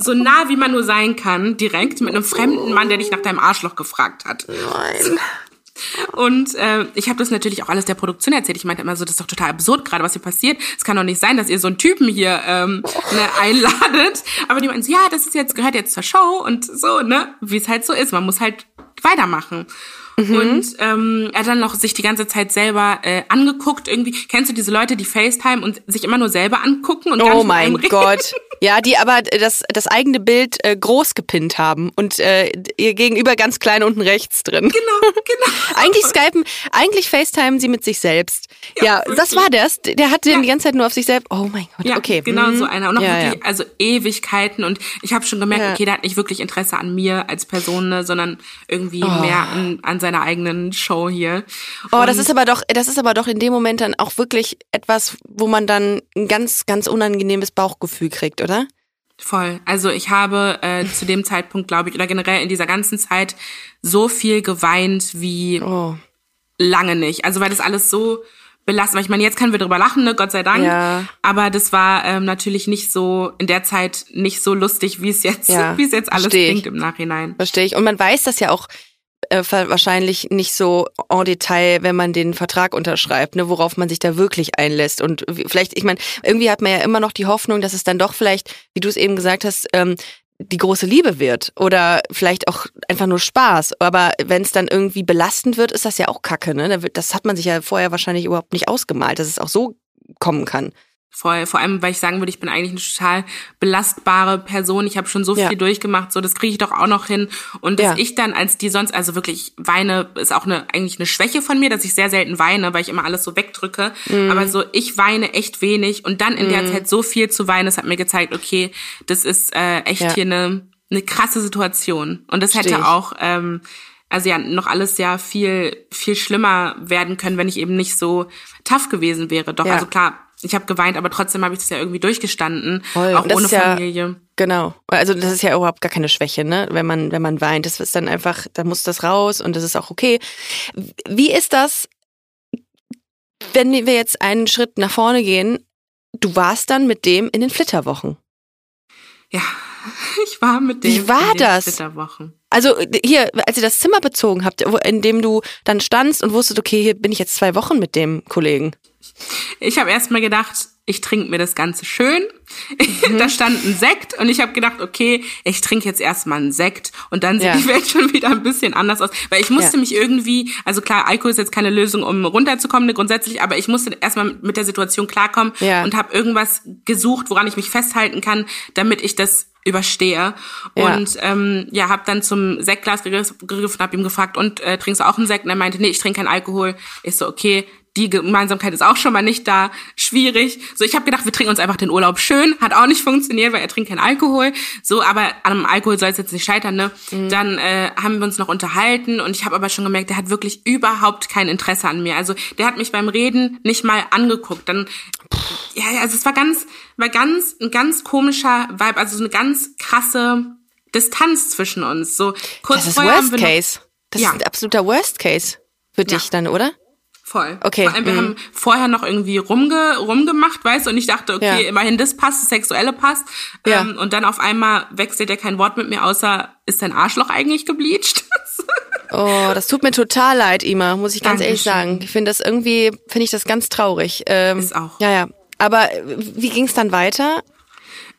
[SPEAKER 4] so nah wie man nur sein kann, direkt mit einem fremden Mann, der dich nach deinem Arschloch gefragt hat.
[SPEAKER 1] Nein.
[SPEAKER 4] Und äh, ich habe das natürlich auch alles der Produktion erzählt. Ich meinte immer so, das ist doch total absurd gerade, was hier passiert. Es kann doch nicht sein, dass ihr so einen Typen hier ähm, ne, einladet. Aber die meinten so, ja, das ist jetzt gehört jetzt zur Show und so, ne, wie es halt so ist. Man muss halt weitermachen. Mhm. Und ähm, er hat dann noch sich die ganze Zeit selber äh, angeguckt. Irgendwie kennst du diese Leute, die FaceTime und sich immer nur selber angucken und
[SPEAKER 1] oh
[SPEAKER 4] gar nicht
[SPEAKER 1] mein Gott, ja, die aber das das eigene Bild äh, groß gepinnt haben und äh, ihr Gegenüber ganz klein unten rechts drin.
[SPEAKER 4] Genau, genau.
[SPEAKER 1] eigentlich skypen, eigentlich FaceTime sie mit sich selbst. Ja, ja das war das. Der hat den ja. die ganze Zeit nur auf sich selbst. Oh mein Gott,
[SPEAKER 4] ja,
[SPEAKER 1] okay.
[SPEAKER 4] Genau mhm. so einer und noch ja, wirklich also Ewigkeiten und ich habe schon gemerkt, okay, der hat nicht wirklich Interesse an mir als Person, ne, sondern irgendwie oh. mehr an, an seiner eigenen Show hier.
[SPEAKER 1] Oh, und das ist aber doch, das ist aber doch in dem Moment dann auch wirklich etwas, wo man dann ein ganz, ganz unangenehmes Bauchgefühl kriegt, oder?
[SPEAKER 4] Voll. Also ich habe äh, zu dem Zeitpunkt, glaube ich, oder generell in dieser ganzen Zeit so viel geweint wie oh. lange nicht. Also weil das alles so belastet. Weil ich meine, jetzt können wir drüber lachen, ne, Gott sei Dank. Ja. Aber das war ähm, natürlich nicht so in der Zeit nicht so lustig, wie es jetzt, ja. wie es jetzt alles klingt im Nachhinein.
[SPEAKER 1] Verstehe ich. Und man weiß das ja auch äh, wahrscheinlich nicht so en Detail, wenn man den Vertrag unterschreibt, ne, worauf man sich da wirklich einlässt. Und vielleicht, ich meine, irgendwie hat man ja immer noch die Hoffnung, dass es dann doch vielleicht, wie du es eben gesagt hast, ähm, die große Liebe wird oder vielleicht auch einfach nur Spaß. Aber wenn es dann irgendwie belastend wird, ist das ja auch Kacke. Ne? Das hat man sich ja vorher wahrscheinlich überhaupt nicht ausgemalt, dass es auch so kommen kann.
[SPEAKER 4] Voll, vor allem, weil ich sagen würde, ich bin eigentlich eine total belastbare Person. Ich habe schon so viel ja. durchgemacht, so das kriege ich doch auch noch hin. Und dass ja. ich dann als die sonst, also wirklich weine, ist auch eine eigentlich eine Schwäche von mir, dass ich sehr selten weine, weil ich immer alles so wegdrücke. Mhm. Aber so, ich weine echt wenig und dann in mhm. der Zeit so viel zu weinen, das hat mir gezeigt, okay, das ist äh, echt ja. hier eine, eine krasse Situation. Und das hätte auch ähm, also ja noch alles ja viel viel schlimmer werden können, wenn ich eben nicht so tough gewesen wäre. Doch, also klar, ich habe geweint, aber trotzdem habe ich das ja irgendwie durchgestanden, Voll. auch ohne Familie. Ja,
[SPEAKER 1] genau. Also das ist ja überhaupt gar keine Schwäche, ne? Wenn man wenn man weint, das ist dann einfach, da muss das raus und das ist auch okay. Wie ist das, wenn wir jetzt einen Schritt nach vorne gehen? Du warst dann mit dem in den Flitterwochen.
[SPEAKER 4] Ja, ich war mit dem
[SPEAKER 1] Wie war
[SPEAKER 4] in den
[SPEAKER 1] das?
[SPEAKER 4] Flitterwochen.
[SPEAKER 1] Also hier, als ihr das Zimmer bezogen habt, in dem du dann standst und wusstest, okay, hier bin ich jetzt zwei Wochen mit dem Kollegen.
[SPEAKER 4] Ich habe erst mal gedacht, ich trinke mir das Ganze schön. Mhm. da stand ein Sekt und ich habe gedacht, okay, ich trinke jetzt erstmal einen Sekt und dann sieht ja. die Welt schon wieder ein bisschen anders aus. Weil ich musste ja. mich irgendwie, also klar, Alkohol ist jetzt keine Lösung, um runterzukommen, ne, grundsätzlich, aber ich musste erstmal mit der Situation klarkommen ja. und habe irgendwas gesucht, woran ich mich festhalten kann, damit ich das überstehe. Ja. Und ähm, ja, habe dann zum Sektglas gegriffen, habe ihm gefragt, und äh, trinkst du auch einen Sekt? Und er meinte, nee, ich trinke keinen Alkohol. Ich so, okay, die Gemeinsamkeit ist auch schon mal nicht da, schwierig. So, ich habe gedacht, wir trinken uns einfach den Urlaub schön, hat auch nicht funktioniert, weil er trinkt keinen Alkohol. So, aber an einem Alkohol soll es jetzt nicht scheitern, ne? Mhm. Dann äh, haben wir uns noch unterhalten und ich habe aber schon gemerkt, der hat wirklich überhaupt kein Interesse an mir. Also, der hat mich beim Reden nicht mal angeguckt. Dann ja, also es war ganz war ganz ein ganz komischer Vibe, also so eine ganz krasse Distanz zwischen uns. So kurz
[SPEAKER 1] das ist
[SPEAKER 4] vorher
[SPEAKER 1] Worst Case. Das ja. ist ein absoluter Worst Case für dich ja. dann, oder?
[SPEAKER 4] Voll.
[SPEAKER 1] Okay.
[SPEAKER 4] Vor allem, wir mhm. haben vorher noch irgendwie rumge rumgemacht, weißt du, und ich dachte, okay, ja. immerhin das passt, das Sexuelle passt. Ja. Ähm, und dann auf einmal wechselt er kein Wort mit mir, außer ist dein Arschloch eigentlich gebleached?
[SPEAKER 1] Oh, das tut mir total leid, Ima, muss ich ganz
[SPEAKER 4] Dankeschön.
[SPEAKER 1] ehrlich sagen. Ich finde das irgendwie, finde ich das ganz traurig. Ähm,
[SPEAKER 4] Ist auch.
[SPEAKER 1] Ja, ja. Aber wie ging es dann weiter?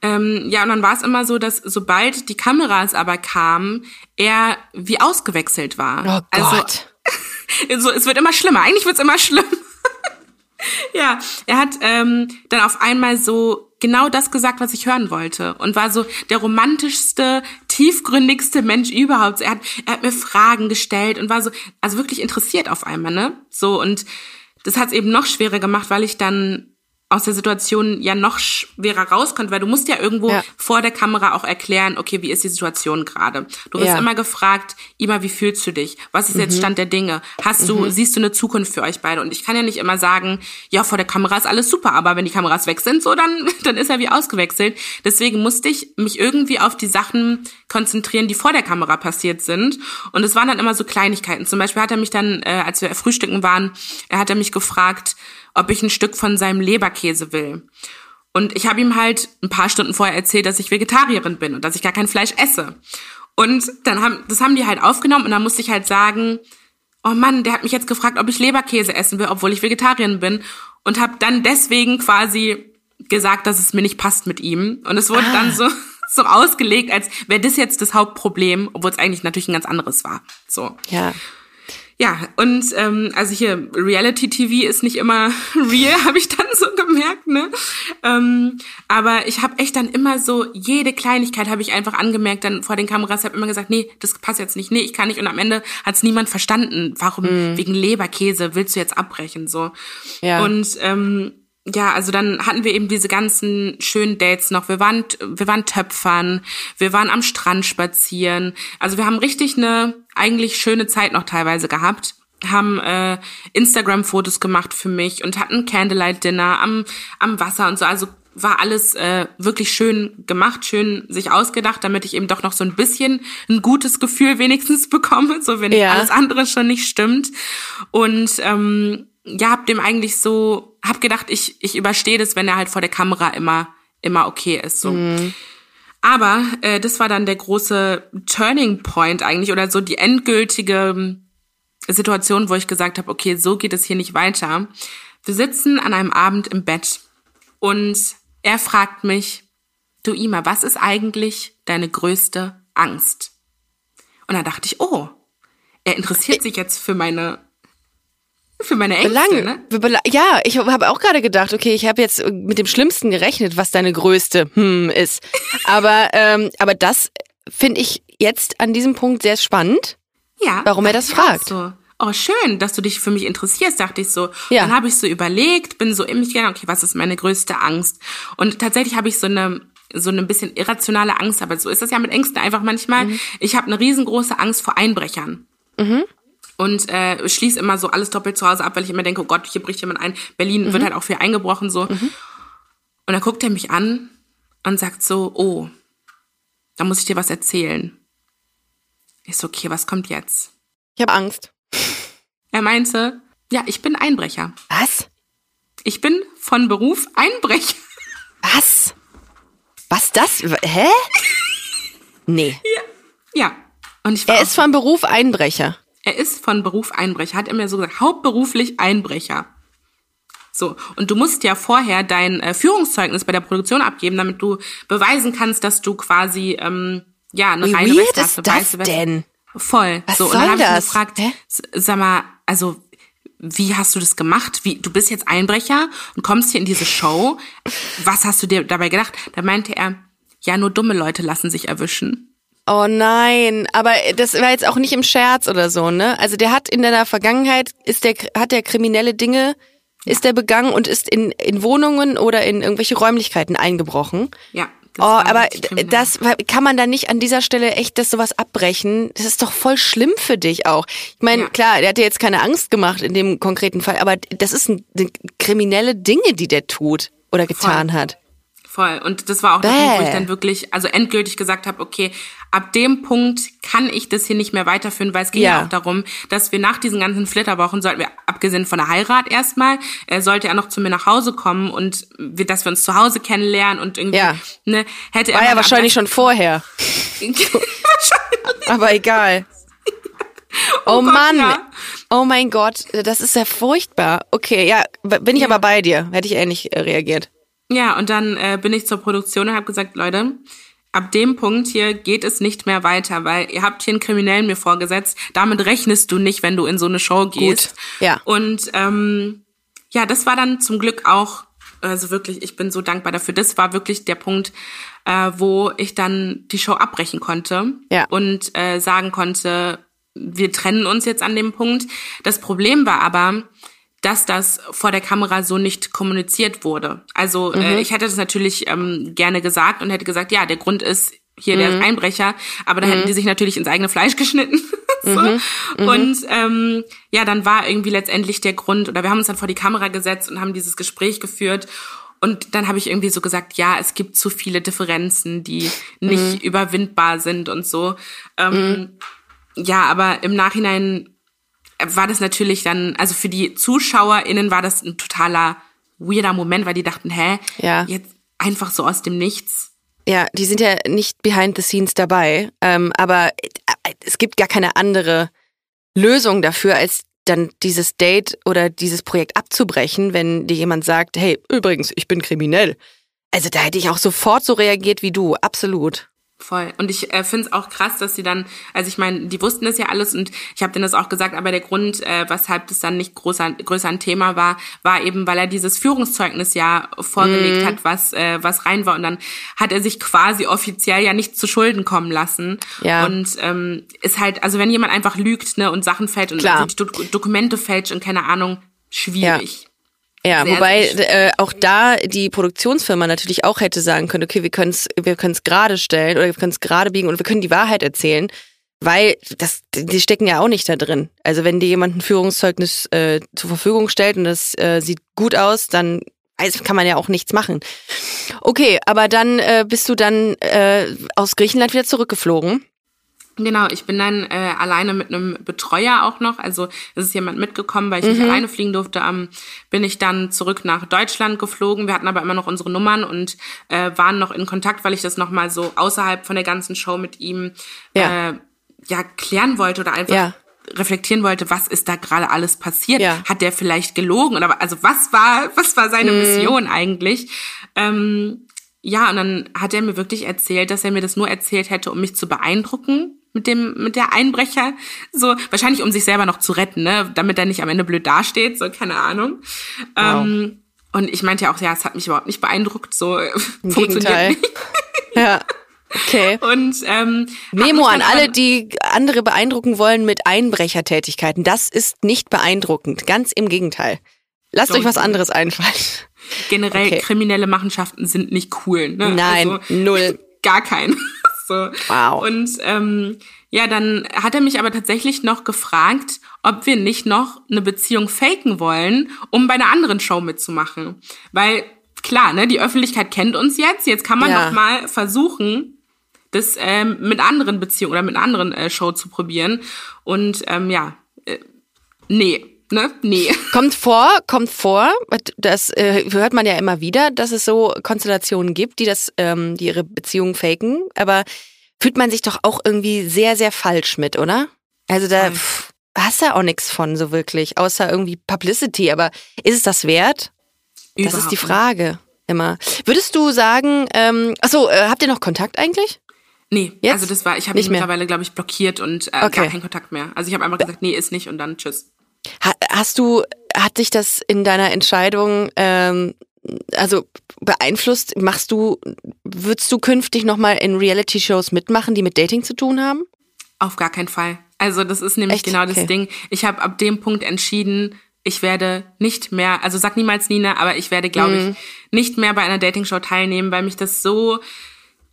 [SPEAKER 4] Ähm, ja, und dann war es immer so, dass sobald die Kameras aber kamen, er wie ausgewechselt war.
[SPEAKER 1] Oh Gott.
[SPEAKER 4] Also, es wird immer schlimmer. Eigentlich wird's immer schlimmer. ja, er hat ähm, dann auf einmal so genau das gesagt, was ich hören wollte und war so der romantischste, tiefgründigste Mensch überhaupt. Er hat, er hat mir Fragen gestellt und war so, also wirklich interessiert auf einmal, ne? So und das hat es eben noch schwerer gemacht, weil ich dann aus der Situation ja noch schwerer rauskommt, weil du musst ja irgendwo
[SPEAKER 1] Ja.
[SPEAKER 4] vor der Kamera auch erklären, okay, wie ist die Situation gerade? Du wirst
[SPEAKER 1] Ja.
[SPEAKER 4] immer gefragt, Ima, wie fühlst du dich? Was ist
[SPEAKER 1] Mhm.
[SPEAKER 4] jetzt Stand der Dinge? Hast du, siehst du eine Zukunft für euch beide? Und ich kann ja nicht immer sagen, ja, vor der Kamera ist alles super, aber wenn die Kameras weg sind, so, dann, dann ist er wie ausgewechselt. Deswegen musste ich mich irgendwie auf die Sachen konzentrieren, die vor der Kamera passiert sind. Und es waren dann immer so Kleinigkeiten. Zum Beispiel hat er mich dann, äh, als wir frühstücken waren, er hat er mich gefragt, ob ich ein Stück von seinem Leberkäse will. Und ich habe ihm halt ein paar Stunden vorher erzählt, dass ich Vegetarierin bin und dass ich gar kein Fleisch esse. Und dann haben, das haben die halt aufgenommen und dann musste ich halt sagen, oh Mann, der hat mich jetzt gefragt, ob ich Leberkäse essen will, obwohl ich Vegetarierin bin. Und habe dann deswegen quasi gesagt, dass es mir nicht passt mit ihm. Und es wurde dann so, so ausgelegt, als wäre das jetzt das Hauptproblem, obwohl es eigentlich natürlich ein ganz anderes war. So.
[SPEAKER 1] Ja.
[SPEAKER 4] Ja, und ähm, also hier Reality-TV ist nicht immer real, habe ich dann so gemerkt, ne? Ähm, aber ich habe echt dann immer so, jede Kleinigkeit habe ich einfach angemerkt, dann vor den Kameras, habe immer gesagt, nee, das passt jetzt nicht, nee, ich kann nicht. Und am Ende hat es niemand verstanden, warum wegen Leberkäse willst du jetzt abbrechen, so.
[SPEAKER 1] Ja.
[SPEAKER 4] Und ähm, ja, also dann hatten wir eben diese ganzen schönen Dates noch. Wir waren, wir waren töpfern, wir waren am Strand spazieren. Also wir haben richtig eine eigentlich schöne Zeit noch teilweise gehabt. Haben äh, Instagram-Fotos gemacht für mich und hatten Candlelight-Dinner am, am Wasser und so. Also war alles äh, wirklich schön gemacht, schön sich ausgedacht, damit ich eben doch noch so ein bisschen ein gutes Gefühl wenigstens bekomme, so wenn
[SPEAKER 1] Ja.
[SPEAKER 4] alles andere schon nicht stimmt. Und ähm, ja, hab dem eigentlich so, hab gedacht, ich, ich überstehe das, wenn er halt vor der Kamera immer, immer okay ist. So. Aber äh, das war dann der große Turning Point eigentlich oder so die endgültige ähm, Situation, wo ich gesagt habe, okay, so geht es hier nicht weiter. Wir sitzen an einem Abend im Bett und er fragt mich, du Ima, was ist eigentlich deine größte Angst? Und dann dachte ich, oh, er interessiert sich jetzt für meine für meine Ängste,
[SPEAKER 1] Belang,
[SPEAKER 4] ne?
[SPEAKER 1] Ja, ich habe auch gerade gedacht, okay, ich habe jetzt mit dem Schlimmsten gerechnet, was deine größte hm ist. Aber, ähm, aber das finde ich jetzt an diesem Punkt sehr spannend.
[SPEAKER 4] Ja.
[SPEAKER 1] Warum er das fragt.
[SPEAKER 4] So. Oh, schön, dass du dich für mich interessierst, dachte ich so.
[SPEAKER 1] Ja.
[SPEAKER 4] Dann habe ich so überlegt, bin so in mich gegangen, okay, was ist meine größte Angst? Und tatsächlich habe ich so eine so eine bisschen irrationale Angst, aber so ist das ja mit Ängsten einfach manchmal.
[SPEAKER 1] Mhm.
[SPEAKER 4] Ich habe eine riesengroße Angst vor Einbrechern. Und äh, schließe immer so alles doppelt zu Hause ab, weil ich immer denke, oh Gott, hier bricht jemand ein. Berlin
[SPEAKER 1] Mhm.
[SPEAKER 4] wird halt auch viel eingebrochen so. Und dann guckt er mich an und sagt so, oh, da muss ich dir was erzählen. Ich so, okay, was kommt jetzt?
[SPEAKER 1] Ich habe Angst.
[SPEAKER 4] Er meinte, ja, ich bin Einbrecher.
[SPEAKER 1] Was?
[SPEAKER 4] Ich bin von Beruf Einbrecher.
[SPEAKER 1] Was? Was das? Hä? Nee.
[SPEAKER 4] Ja. Und ich war
[SPEAKER 1] Er ist von Beruf Einbrecher.
[SPEAKER 4] Er ist von Beruf Einbrecher, hat er mir so gesagt, hauptberuflich Einbrecher. So, und du musst ja vorher dein äh, Führungszeugnis bei der Produktion abgeben, damit du beweisen kannst, dass du quasi ähm, ja eine
[SPEAKER 1] Wie
[SPEAKER 4] reine
[SPEAKER 1] weird ist das
[SPEAKER 4] weiße Weste.
[SPEAKER 1] denn?
[SPEAKER 4] Voll.
[SPEAKER 1] Was
[SPEAKER 4] so, und
[SPEAKER 1] soll
[SPEAKER 4] dann habe ich ihn gefragt,
[SPEAKER 1] Hä?
[SPEAKER 4] sag mal, also wie hast du das gemacht? Wie, du bist jetzt Einbrecher und kommst hier in diese Show. Was hast du dir dabei gedacht? Da meinte er, ja, nur dumme Leute lassen sich erwischen.
[SPEAKER 1] Oh nein, aber das war jetzt auch nicht im Scherz oder so, ne? Also der hat in der Vergangenheit ist der hat der kriminelle Dinge ist der begangen und ist in in Wohnungen oder in irgendwelche Räumlichkeiten eingebrochen.
[SPEAKER 4] Ja.
[SPEAKER 1] Oh, aber das kann man da nicht an dieser Stelle echt das sowas abbrechen. Das ist doch voll schlimm für dich auch. Ich meine,
[SPEAKER 4] Ja.
[SPEAKER 1] klar, der hat dir jetzt keine Angst gemacht in dem konkreten Fall, aber das ist ein, ein kriminelle Dinge, die der tut oder getan hat.
[SPEAKER 4] Voll. Und das war auch der
[SPEAKER 1] Bäh.
[SPEAKER 4] Punkt, wo ich dann wirklich, also endgültig gesagt habe, okay, ab dem Punkt kann ich das hier nicht mehr weiterführen, weil es ging ja,
[SPEAKER 1] Ja.
[SPEAKER 4] auch darum, dass wir nach diesen ganzen Flitterwochen sollten wir, abgesehen von der Heirat erstmal, äh, sollte er noch zu mir nach Hause kommen und wir, dass wir uns zu Hause kennenlernen und irgendwie,
[SPEAKER 1] Ja.
[SPEAKER 4] ne, hätte er
[SPEAKER 1] War ja wahrscheinlich schon vorher, aber egal. Oh, oh Gott, Mann. Ja. Oh mein Gott, das ist ja furchtbar. Okay, ja, bin ich ja. aber bei dir. Hätte ich ähnlich äh, reagiert.
[SPEAKER 4] Ja, und dann äh, bin ich zur Produktion und habe gesagt, Leute, ab dem Punkt hier geht es nicht mehr weiter, weil ihr habt hier einen Kriminellen mir vorgesetzt. Damit rechnest du nicht, wenn du in so eine Show gehst. Gut.
[SPEAKER 1] Ja.
[SPEAKER 4] Und ähm, ja, das war dann zum Glück auch, also wirklich, ich bin so dankbar dafür. Das war wirklich der Punkt, äh, wo ich dann die Show abbrechen konnte
[SPEAKER 1] ja.
[SPEAKER 4] und äh, sagen konnte, wir trennen uns jetzt an dem Punkt. Das Problem war aber, dass das vor der Kamera so nicht kommuniziert wurde. Also äh, mhm. äh, ich hätte das natürlich ähm, gerne gesagt und hätte gesagt, ja, der Grund ist hier mhm. der Einbrecher, aber da mhm. hätten die sich natürlich ins eigene Fleisch geschnitten. so. Mhm. Mhm. Und ähm, ja, dann war irgendwie letztendlich der Grund, oder wir haben uns dann vor die Kamera gesetzt und haben dieses Gespräch geführt. Und dann habe ich irgendwie so gesagt, ja, es gibt zu viele Differenzen, die nicht mhm. überwindbar sind und so. Ähm, ja, aber im Nachhinein war das natürlich dann, also für die ZuschauerInnen war das ein totaler weirder Moment, weil die dachten, hä,
[SPEAKER 1] ja.
[SPEAKER 4] jetzt einfach so aus dem Nichts.
[SPEAKER 1] Ja, die sind ja nicht behind the scenes dabei, ähm, aber äh, es gibt gar keine andere Lösung dafür, als dann dieses Date oder dieses Projekt abzubrechen, wenn dir jemand sagt, hey, übrigens, ich bin kriminell. Also da hätte ich auch sofort so reagiert wie du, absolut.
[SPEAKER 4] Voll. Und ich äh, finde es auch krass, dass sie dann, also ich meine, die wussten das ja alles und ich habe denen das auch gesagt, aber der Grund, äh, weshalb das dann nicht größer, größer ein Thema war, war eben, weil er dieses Führungszeugnis ja vorgelegt mhm. hat, was, äh, was rein war. Und dann hat er sich quasi offiziell ja nicht zu Schulden kommen lassen.
[SPEAKER 1] Ja.
[SPEAKER 4] Und ähm, ist halt, also wenn jemand einfach lügt ne, und Sachen fällt und
[SPEAKER 1] Klar.
[SPEAKER 4] Do Dokumente fälscht und keine Ahnung, schwierig.
[SPEAKER 1] Ja. Ja, sehr, wobei sehr äh, auch da die Produktionsfirma natürlich auch hätte sagen können, okay, wir können es wir können's gerade stellen oder wir können es gerade biegen und wir können die Wahrheit erzählen, weil das die stecken ja auch nicht da drin. Also wenn dir jemand ein Führungszeugnis äh, zur Verfügung stellt und das äh, sieht gut aus, dann also kann man ja auch nichts machen. Okay, aber dann äh, bist du dann äh, aus Griechenland wieder zurückgeflogen.
[SPEAKER 4] Genau, ich bin dann äh, alleine mit einem Betreuer auch noch. Also es ist jemand mitgekommen, weil ich mhm. nicht alleine fliegen durfte. Ähm, bin ich dann zurück nach Deutschland geflogen. Wir hatten aber immer noch unsere Nummern und äh, waren noch in Kontakt, weil ich das nochmal so außerhalb von der ganzen Show mit ihm ja, äh, ja klären wollte oder einfach ja. reflektieren wollte, was ist da gerade alles passiert?
[SPEAKER 1] Ja.
[SPEAKER 4] Hat der vielleicht gelogen? Oder also was war, was war seine mhm. Mission eigentlich? Ähm, ja, und dann hat er mir wirklich erzählt, dass er mir das nur erzählt hätte, um mich zu beeindrucken mit dem mit der Einbrecher so wahrscheinlich um sich selber noch zu retten ne damit er nicht am Ende blöd dasteht so keine Ahnung. Wow. ähm, und ich meinte ja auch ja es hat mich überhaupt nicht beeindruckt so
[SPEAKER 1] Im funktioniert nicht. ja okay.
[SPEAKER 4] Und ähm,
[SPEAKER 1] Memo an alle die andere beeindrucken wollen mit Einbrechertätigkeiten. Das ist nicht beeindruckend ganz im Gegenteil. Lasst so, euch was anderes einfallen.
[SPEAKER 4] Generell okay. kriminelle Machenschaften sind nicht cool ne?
[SPEAKER 1] nein also, null.
[SPEAKER 4] gar kein
[SPEAKER 1] so. Wow.
[SPEAKER 4] Und ähm, ja, dann hat er mich aber tatsächlich noch gefragt, ob wir nicht noch eine Beziehung faken wollen, um bei einer anderen Show mitzumachen. Weil klar, ne, die Öffentlichkeit kennt uns jetzt. Jetzt kann man ja. doch mal versuchen, das ähm, mit anderen Beziehungen oder mit einer anderen äh, Show zu probieren. Und ähm, ja, äh, nee, ne? Nee.
[SPEAKER 1] Kommt vor, kommt vor. Das äh, hört man ja immer wieder, dass es so Konstellationen gibt, die das, ähm, die ihre Beziehungen faken. Aber fühlt man sich doch auch irgendwie sehr, sehr falsch mit, oder? Also da pff, hast du ja auch nichts von so wirklich, außer irgendwie Publicity. Aber ist es das wert? Überhaupt das ist die Frage immer. Würdest du sagen, ähm, achso, äh, habt ihr noch Kontakt eigentlich?
[SPEAKER 4] Nee, Jetzt? also das war, ich habe ihn mittlerweile, glaube ich, blockiert und äh, okay. gar keinen Kontakt mehr. Also ich habe einfach gesagt, nee, ist nicht und dann tschüss.
[SPEAKER 1] Hast du, hat dich das in deiner Entscheidung ähm, also beeinflusst? Machst du, würdest du künftig nochmal in Reality-Shows mitmachen, die mit Dating zu tun haben?
[SPEAKER 4] Auf gar keinen Fall. Also das ist nämlich Echt? genau das okay. Ding. Ich habe ab dem Punkt entschieden, ich werde nicht mehr, also sag niemals Nina, aber ich werde, glaube mhm. ich, nicht mehr bei einer Dating-Show teilnehmen, weil mich das so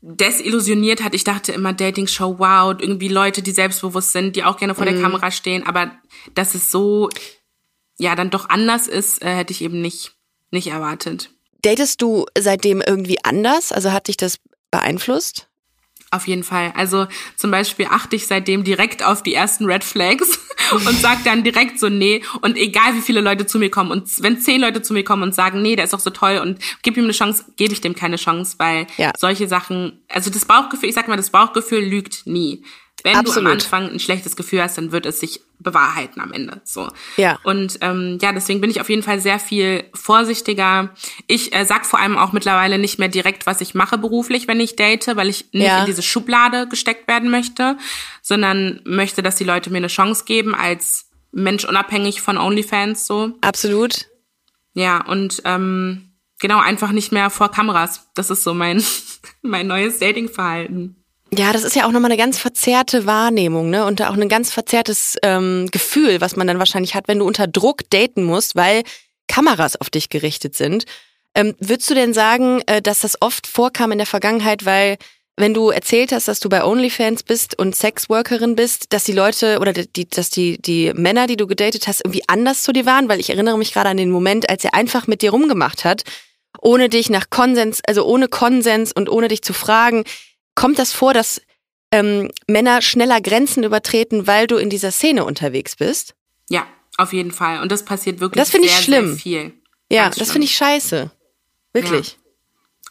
[SPEAKER 4] desillusioniert hat. Ich dachte immer Dating-Show, wow, irgendwie Leute, die selbstbewusst sind, die auch gerne vor mhm. der Kamera stehen, aber dass es so, ja, dann doch anders ist, äh, hätte ich eben nicht, nicht erwartet.
[SPEAKER 1] Datest du seitdem irgendwie anders? Also hat dich das beeinflusst?
[SPEAKER 4] Auf jeden Fall. Also zum Beispiel achte ich seitdem direkt auf die ersten Red Flags und sag dann direkt so nee. Und egal wie viele Leute zu mir kommen und wenn zehn Leute zu mir kommen und sagen nee, der ist doch so toll und gib ihm eine Chance, gebe ich dem keine Chance, weil ja. solche Sachen, also das Bauchgefühl, ich sag mal, das Bauchgefühl lügt nie. Wenn
[SPEAKER 1] Absolut.
[SPEAKER 4] du am Anfang ein schlechtes Gefühl hast, dann wird es sich bewahrheiten am Ende. So.
[SPEAKER 1] Ja.
[SPEAKER 4] Und ähm, ja, deswegen bin ich auf jeden Fall sehr viel vorsichtiger. Ich äh, sag vor allem auch mittlerweile nicht mehr direkt, was ich mache beruflich, wenn ich date, weil ich nicht
[SPEAKER 1] Ja.
[SPEAKER 4] in diese Schublade gesteckt werden möchte, sondern möchte, dass die Leute mir eine Chance geben als Mensch unabhängig von OnlyFans so.
[SPEAKER 1] Absolut.
[SPEAKER 4] Ja, und ähm, genau, einfach nicht mehr vor Kameras. Das ist so mein, mein neues Datingverhalten.
[SPEAKER 1] Ja, das ist ja auch nochmal eine ganz verzerrte Wahrnehmung, ne? Und auch ein ganz verzerrtes ähm, Gefühl, was man dann wahrscheinlich hat, wenn du unter Druck daten musst, weil Kameras auf dich gerichtet sind. Ähm, würdest du denn sagen, äh, dass das oft vorkam in der Vergangenheit, weil wenn du erzählt hast, dass du bei OnlyFans bist und Sexworkerin bist, dass die Leute oder die, dass die, die Männer, die du gedatet hast, irgendwie anders zu dir waren? Weil ich erinnere mich gerade an den Moment, als er einfach mit dir rumgemacht hat, ohne dich nach Konsens, also ohne Konsens und ohne dich zu fragen. Kommt das vor, dass ähm, Männer schneller Grenzen übertreten, weil du in dieser Szene unterwegs bist?
[SPEAKER 4] Ja, auf jeden Fall. Und das passiert wirklich
[SPEAKER 1] Das finde ich
[SPEAKER 4] sehr,
[SPEAKER 1] schlimm.
[SPEAKER 4] sehr viel.
[SPEAKER 1] Ja,
[SPEAKER 4] Ganz
[SPEAKER 1] das finde ich scheiße. Wirklich.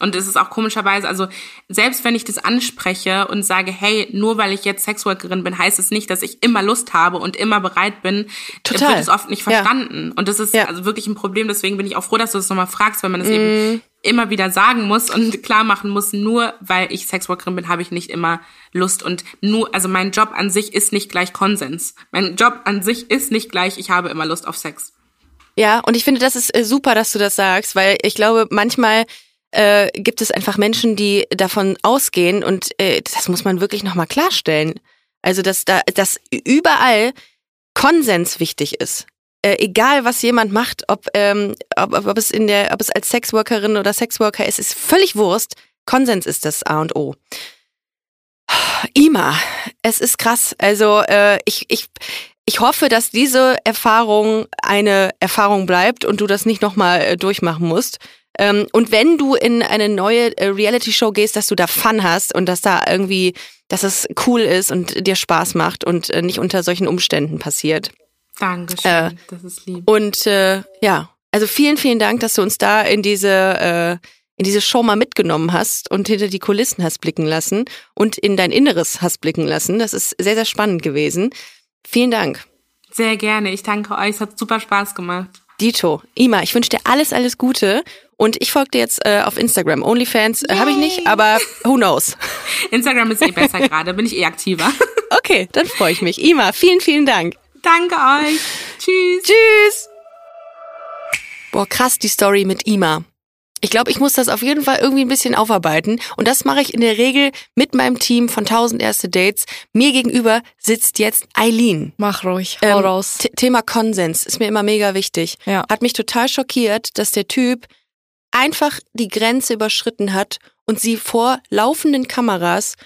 [SPEAKER 4] Und es ist auch komischerweise, also selbst wenn ich das anspreche und sage, hey, nur weil ich jetzt Sexworkerin bin, heißt es nicht, dass ich immer Lust habe und immer bereit bin,
[SPEAKER 1] Total.
[SPEAKER 4] wird es oft nicht
[SPEAKER 1] Ja.
[SPEAKER 4] verstanden. Und das ist
[SPEAKER 1] Ja.
[SPEAKER 4] also wirklich ein Problem. Deswegen bin ich auch froh, dass du das nochmal fragst, weil man das
[SPEAKER 1] Mhm.
[SPEAKER 4] eben immer wieder sagen muss und klar machen muss, nur weil ich Sexworkerin bin, habe ich nicht immer Lust und nur, also mein Job an sich ist nicht gleich Konsens. Mein Job an sich ist nicht gleich, ich habe immer Lust auf Sex.
[SPEAKER 1] Ja, und ich finde, das ist äh, super, dass du das sagst, weil ich glaube, manchmal äh, gibt es einfach Menschen, die davon ausgehen und äh, das muss man wirklich nochmal klarstellen. Also, dass da, dass überall Konsens wichtig ist. Äh, egal, was jemand macht, ob, ähm, ob, ob, es in der, ob es als Sexworkerin oder Sexworker ist, ist völlig Wurst. Konsens ist das A und O. Ima, es ist krass. Also äh, ich, ich, ich hoffe, dass diese Erfahrung eine Erfahrung bleibt und du das nicht nochmal äh, durchmachen musst. Ähm, und wenn du in eine neue äh, Reality-Show gehst, dass du da Fun hast und dass da irgendwie, dass es cool ist und dir Spaß macht und äh, nicht unter solchen Umständen passiert.
[SPEAKER 4] Dankeschön,
[SPEAKER 1] Äh,
[SPEAKER 4] das ist lieb.
[SPEAKER 1] Und äh, ja, also vielen, vielen Dank, dass du uns da in diese äh, in diese Show mal mitgenommen hast und hinter die Kulissen hast blicken lassen und in dein Inneres hast blicken lassen. Das ist sehr, sehr spannend gewesen. Vielen Dank.
[SPEAKER 4] Sehr gerne. Ich danke euch. Es hat super Spaß gemacht.
[SPEAKER 1] Dito, Ima, ich wünsche dir alles, alles Gute. Und ich folge dir jetzt äh, auf Instagram. OnlyFans äh, habe ich nicht, aber who knows.
[SPEAKER 4] Instagram ist eh besser gerade. Bin ich eh aktiver.
[SPEAKER 1] Okay, dann freue ich mich. Ima, vielen, vielen Dank.
[SPEAKER 4] Danke euch. Tschüss.
[SPEAKER 1] Tschüss. Boah, krass die Story mit Ima. Ich glaube, ich muss das auf jeden Fall irgendwie ein bisschen aufarbeiten. Und das mache ich in der Regel mit meinem Team von 1000 erste Dates. Mir gegenüber sitzt jetzt Eileen.
[SPEAKER 5] Mach ruhig, hau
[SPEAKER 1] Ähm,
[SPEAKER 5] raus.
[SPEAKER 1] Thema Konsens ist mir immer mega wichtig.
[SPEAKER 5] Ja.
[SPEAKER 1] Hat mich total schockiert, dass der Typ einfach die Grenze überschritten hat und sie vor laufenden Kameras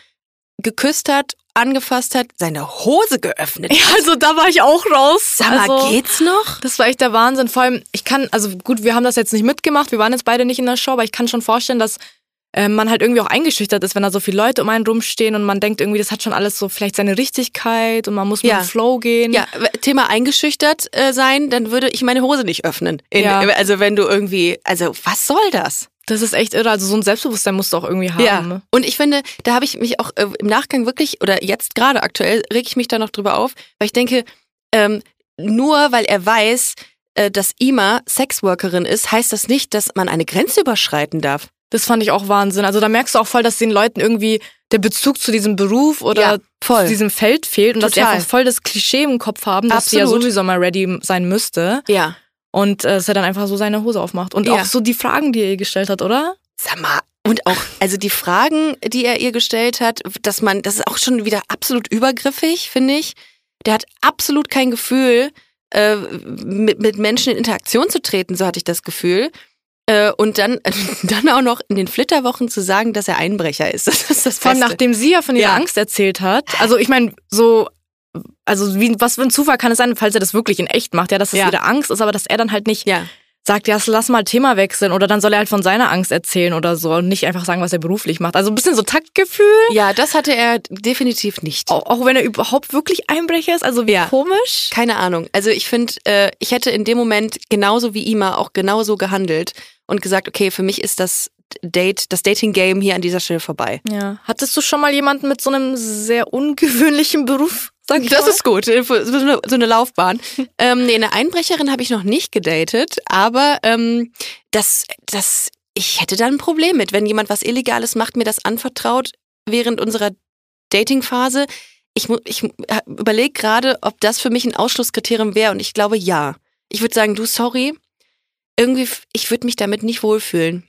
[SPEAKER 1] geküsst hat, angefasst hat, seine Hose geöffnet hat.
[SPEAKER 5] Ja, also da war ich auch raus.
[SPEAKER 1] Sag mal,
[SPEAKER 5] also,
[SPEAKER 1] geht's noch?
[SPEAKER 5] Das war echt der Wahnsinn. Vor allem, ich kann, also gut, wir haben das jetzt nicht mitgemacht, wir waren jetzt beide nicht in der Show, aber ich kann schon vorstellen, dass äh, man halt irgendwie auch eingeschüchtert ist, wenn da so viele Leute um einen rumstehen und man denkt irgendwie, das hat schon alles so vielleicht seine Richtigkeit und man muss mit
[SPEAKER 1] Ja.
[SPEAKER 5] dem Flow gehen.
[SPEAKER 1] Ja, Thema eingeschüchtert äh, sein, dann würde ich meine Hose nicht öffnen. In,
[SPEAKER 5] Ja.
[SPEAKER 1] Also wenn du irgendwie, also was soll das?
[SPEAKER 5] Das ist echt irre. Also so ein Selbstbewusstsein musst du auch irgendwie haben.
[SPEAKER 1] Ja. Und ich finde, da habe ich mich auch äh, im Nachgang wirklich, oder jetzt gerade aktuell, reg ich mich da noch drüber auf, weil ich denke, ähm, nur weil er weiß, äh, dass Ima Sexworkerin ist, heißt das nicht, dass man eine Grenze überschreiten darf.
[SPEAKER 5] Das fand ich auch Wahnsinn. Also da merkst du auch voll, dass den Leuten irgendwie der Bezug zu diesem Beruf oder
[SPEAKER 1] Ja,
[SPEAKER 5] zu diesem Feld fehlt und dass sie
[SPEAKER 1] Total.
[SPEAKER 5] einfach voll das Klischee im Kopf haben, dass sie ja
[SPEAKER 1] Absolut.
[SPEAKER 5] sowieso mal ready sein müsste
[SPEAKER 1] Ja.
[SPEAKER 5] Und äh, dass er dann einfach so seine Hose aufmacht. Und
[SPEAKER 1] Ja.
[SPEAKER 5] auch so die Fragen, die er ihr gestellt hat, oder?
[SPEAKER 1] Sag mal. Und auch, also die Fragen, die er ihr gestellt hat, dass man, das ist auch schon wieder absolut übergriffig, finde ich. Der hat absolut kein Gefühl, äh, mit, mit Menschen in Interaktion zu treten, so hatte ich das Gefühl. Äh, und dann, dann auch noch in den Flitterwochen zu sagen, dass er Einbrecher ist. Das ist das
[SPEAKER 5] Vor allem nachdem sie ja von ihrer
[SPEAKER 1] Ja.
[SPEAKER 5] Angst erzählt hat. Also ich meine, so, also wie, was für ein Zufall kann es sein, falls er das wirklich in echt macht, ja, dass es
[SPEAKER 1] Ja.
[SPEAKER 5] ihre Angst ist, aber dass er dann halt nicht
[SPEAKER 1] Ja.
[SPEAKER 5] sagt, ja, lass mal Thema wechseln oder dann soll er halt von seiner Angst erzählen oder so und nicht einfach sagen, was er beruflich macht. Also ein bisschen so Taktgefühl,
[SPEAKER 1] ja, das hatte er definitiv nicht.
[SPEAKER 5] auch, auch wenn er überhaupt wirklich Einbrecher ist, also wie
[SPEAKER 1] Ja.
[SPEAKER 5] komisch.
[SPEAKER 1] Keine Ahnung. Also ich finde, äh, ich hätte in dem Moment genauso wie Ima auch genauso gehandelt und gesagt, okay, für mich ist das Date, das Dating-Game hier an dieser Stelle vorbei.
[SPEAKER 5] Ja. Hattest du schon mal jemanden mit so einem sehr ungewöhnlichen Beruf?
[SPEAKER 1] Sag ich das mal? ist gut, so eine, so eine Laufbahn. ähm, nee, eine Einbrecherin habe ich noch nicht gedatet, aber ähm, das, das, ich hätte da ein Problem mit, wenn jemand was Illegales macht, mir das anvertraut während unserer Datingphase. Ich, ich überlege gerade, ob das für mich ein Ausschlusskriterium wäre und ich glaube ja. Ich würde sagen, du, sorry, irgendwie, ich würde mich damit nicht wohlfühlen.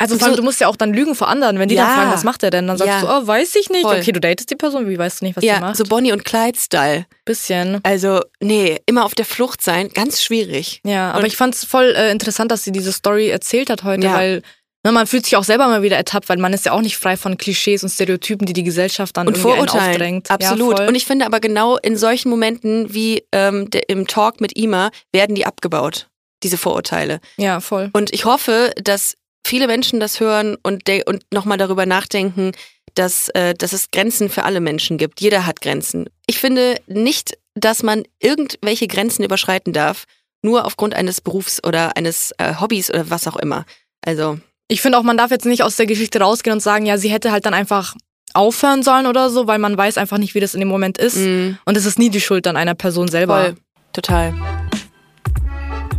[SPEAKER 5] Also vor allem, du musst ja auch dann lügen vor anderen, wenn die ja, dann fragen, was macht er denn? Dann sagst ja, du, oh, weiß ich nicht. Voll. Okay, du datest die Person, wie weißt du nicht, was ja, die macht?
[SPEAKER 1] so Bonnie und Clyde-Style.
[SPEAKER 5] Bisschen.
[SPEAKER 1] Also, nee, immer auf der Flucht sein, ganz schwierig.
[SPEAKER 5] Ja, aber und ich fand es voll äh, interessant, dass sie diese Story erzählt hat heute, ja. weil ne, man fühlt sich auch selber mal wieder ertappt, weil man ist ja auch nicht frei von Klischees und Stereotypen, die die Gesellschaft dann und irgendwie aufdrängt.
[SPEAKER 1] Absolut. Ja, und ich finde aber genau in solchen Momenten wie ähm, der, im Talk mit Ima werden die abgebaut diese Vorurteile.
[SPEAKER 5] Ja, voll.
[SPEAKER 1] Und ich hoffe, dass viele Menschen das hören und, und nochmal darüber nachdenken, dass, äh, dass es Grenzen für alle Menschen gibt. Jeder hat Grenzen. Ich finde nicht, dass man irgendwelche Grenzen überschreiten darf, nur aufgrund eines Berufs oder eines äh, Hobbys oder was auch immer. Also.
[SPEAKER 5] Ich finde auch, man darf jetzt nicht aus der Geschichte rausgehen und sagen, ja, sie hätte halt dann einfach aufhören sollen oder so, weil man weiß einfach nicht, wie das in dem Moment ist. Mm. Und es ist nie die Schuld an einer Person selber.
[SPEAKER 1] Voll. Total.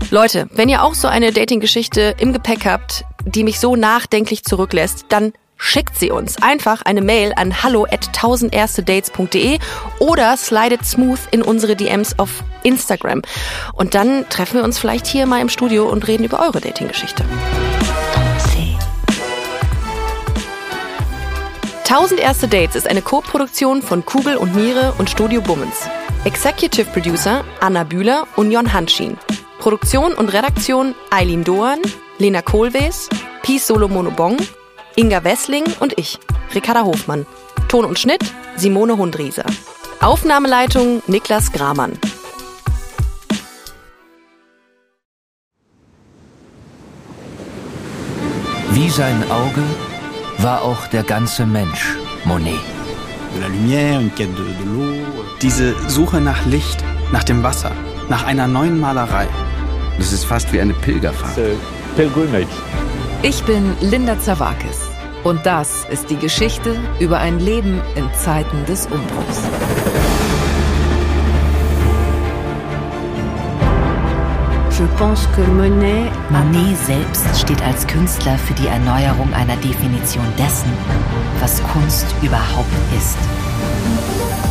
[SPEAKER 1] Leute, wenn ihr auch so eine Dating-Geschichte im Gepäck habt, die mich so nachdenklich zurücklässt, dann schickt sie uns einfach eine Mail an hallo at 1000erstedates.de oder slidet smooth in unsere DMs auf Instagram. Und dann treffen wir uns vielleicht hier mal im Studio und reden über eure Dating-Geschichte. 1000 Erste Dates ist eine Co-Produktion von Kugel und Niere und Studio Bummens. Executive Producer Anna Bühler und Jon Hanschin. Produktion und Redaktion Eileen Doan, Lena Kohlwees, Peace Solomonobong, Inga Wessling und ich, Ricarda Hofmann. Ton und Schnitt Simone Hundrieser. Aufnahmeleitung Niklas Gramann.
[SPEAKER 3] Wie sein Auge war auch der ganze Mensch Monet.
[SPEAKER 6] Diese Suche nach Licht, nach dem Wasser, nach einer neuen Malerei.
[SPEAKER 7] Das ist fast wie eine Pilgerfahrt.
[SPEAKER 8] Ich bin Linda Zawakis und das ist die Geschichte über ein Leben in Zeiten des Umbruchs.
[SPEAKER 9] Monet selbst steht als Künstler für die Erneuerung einer Definition dessen, was Kunst überhaupt ist.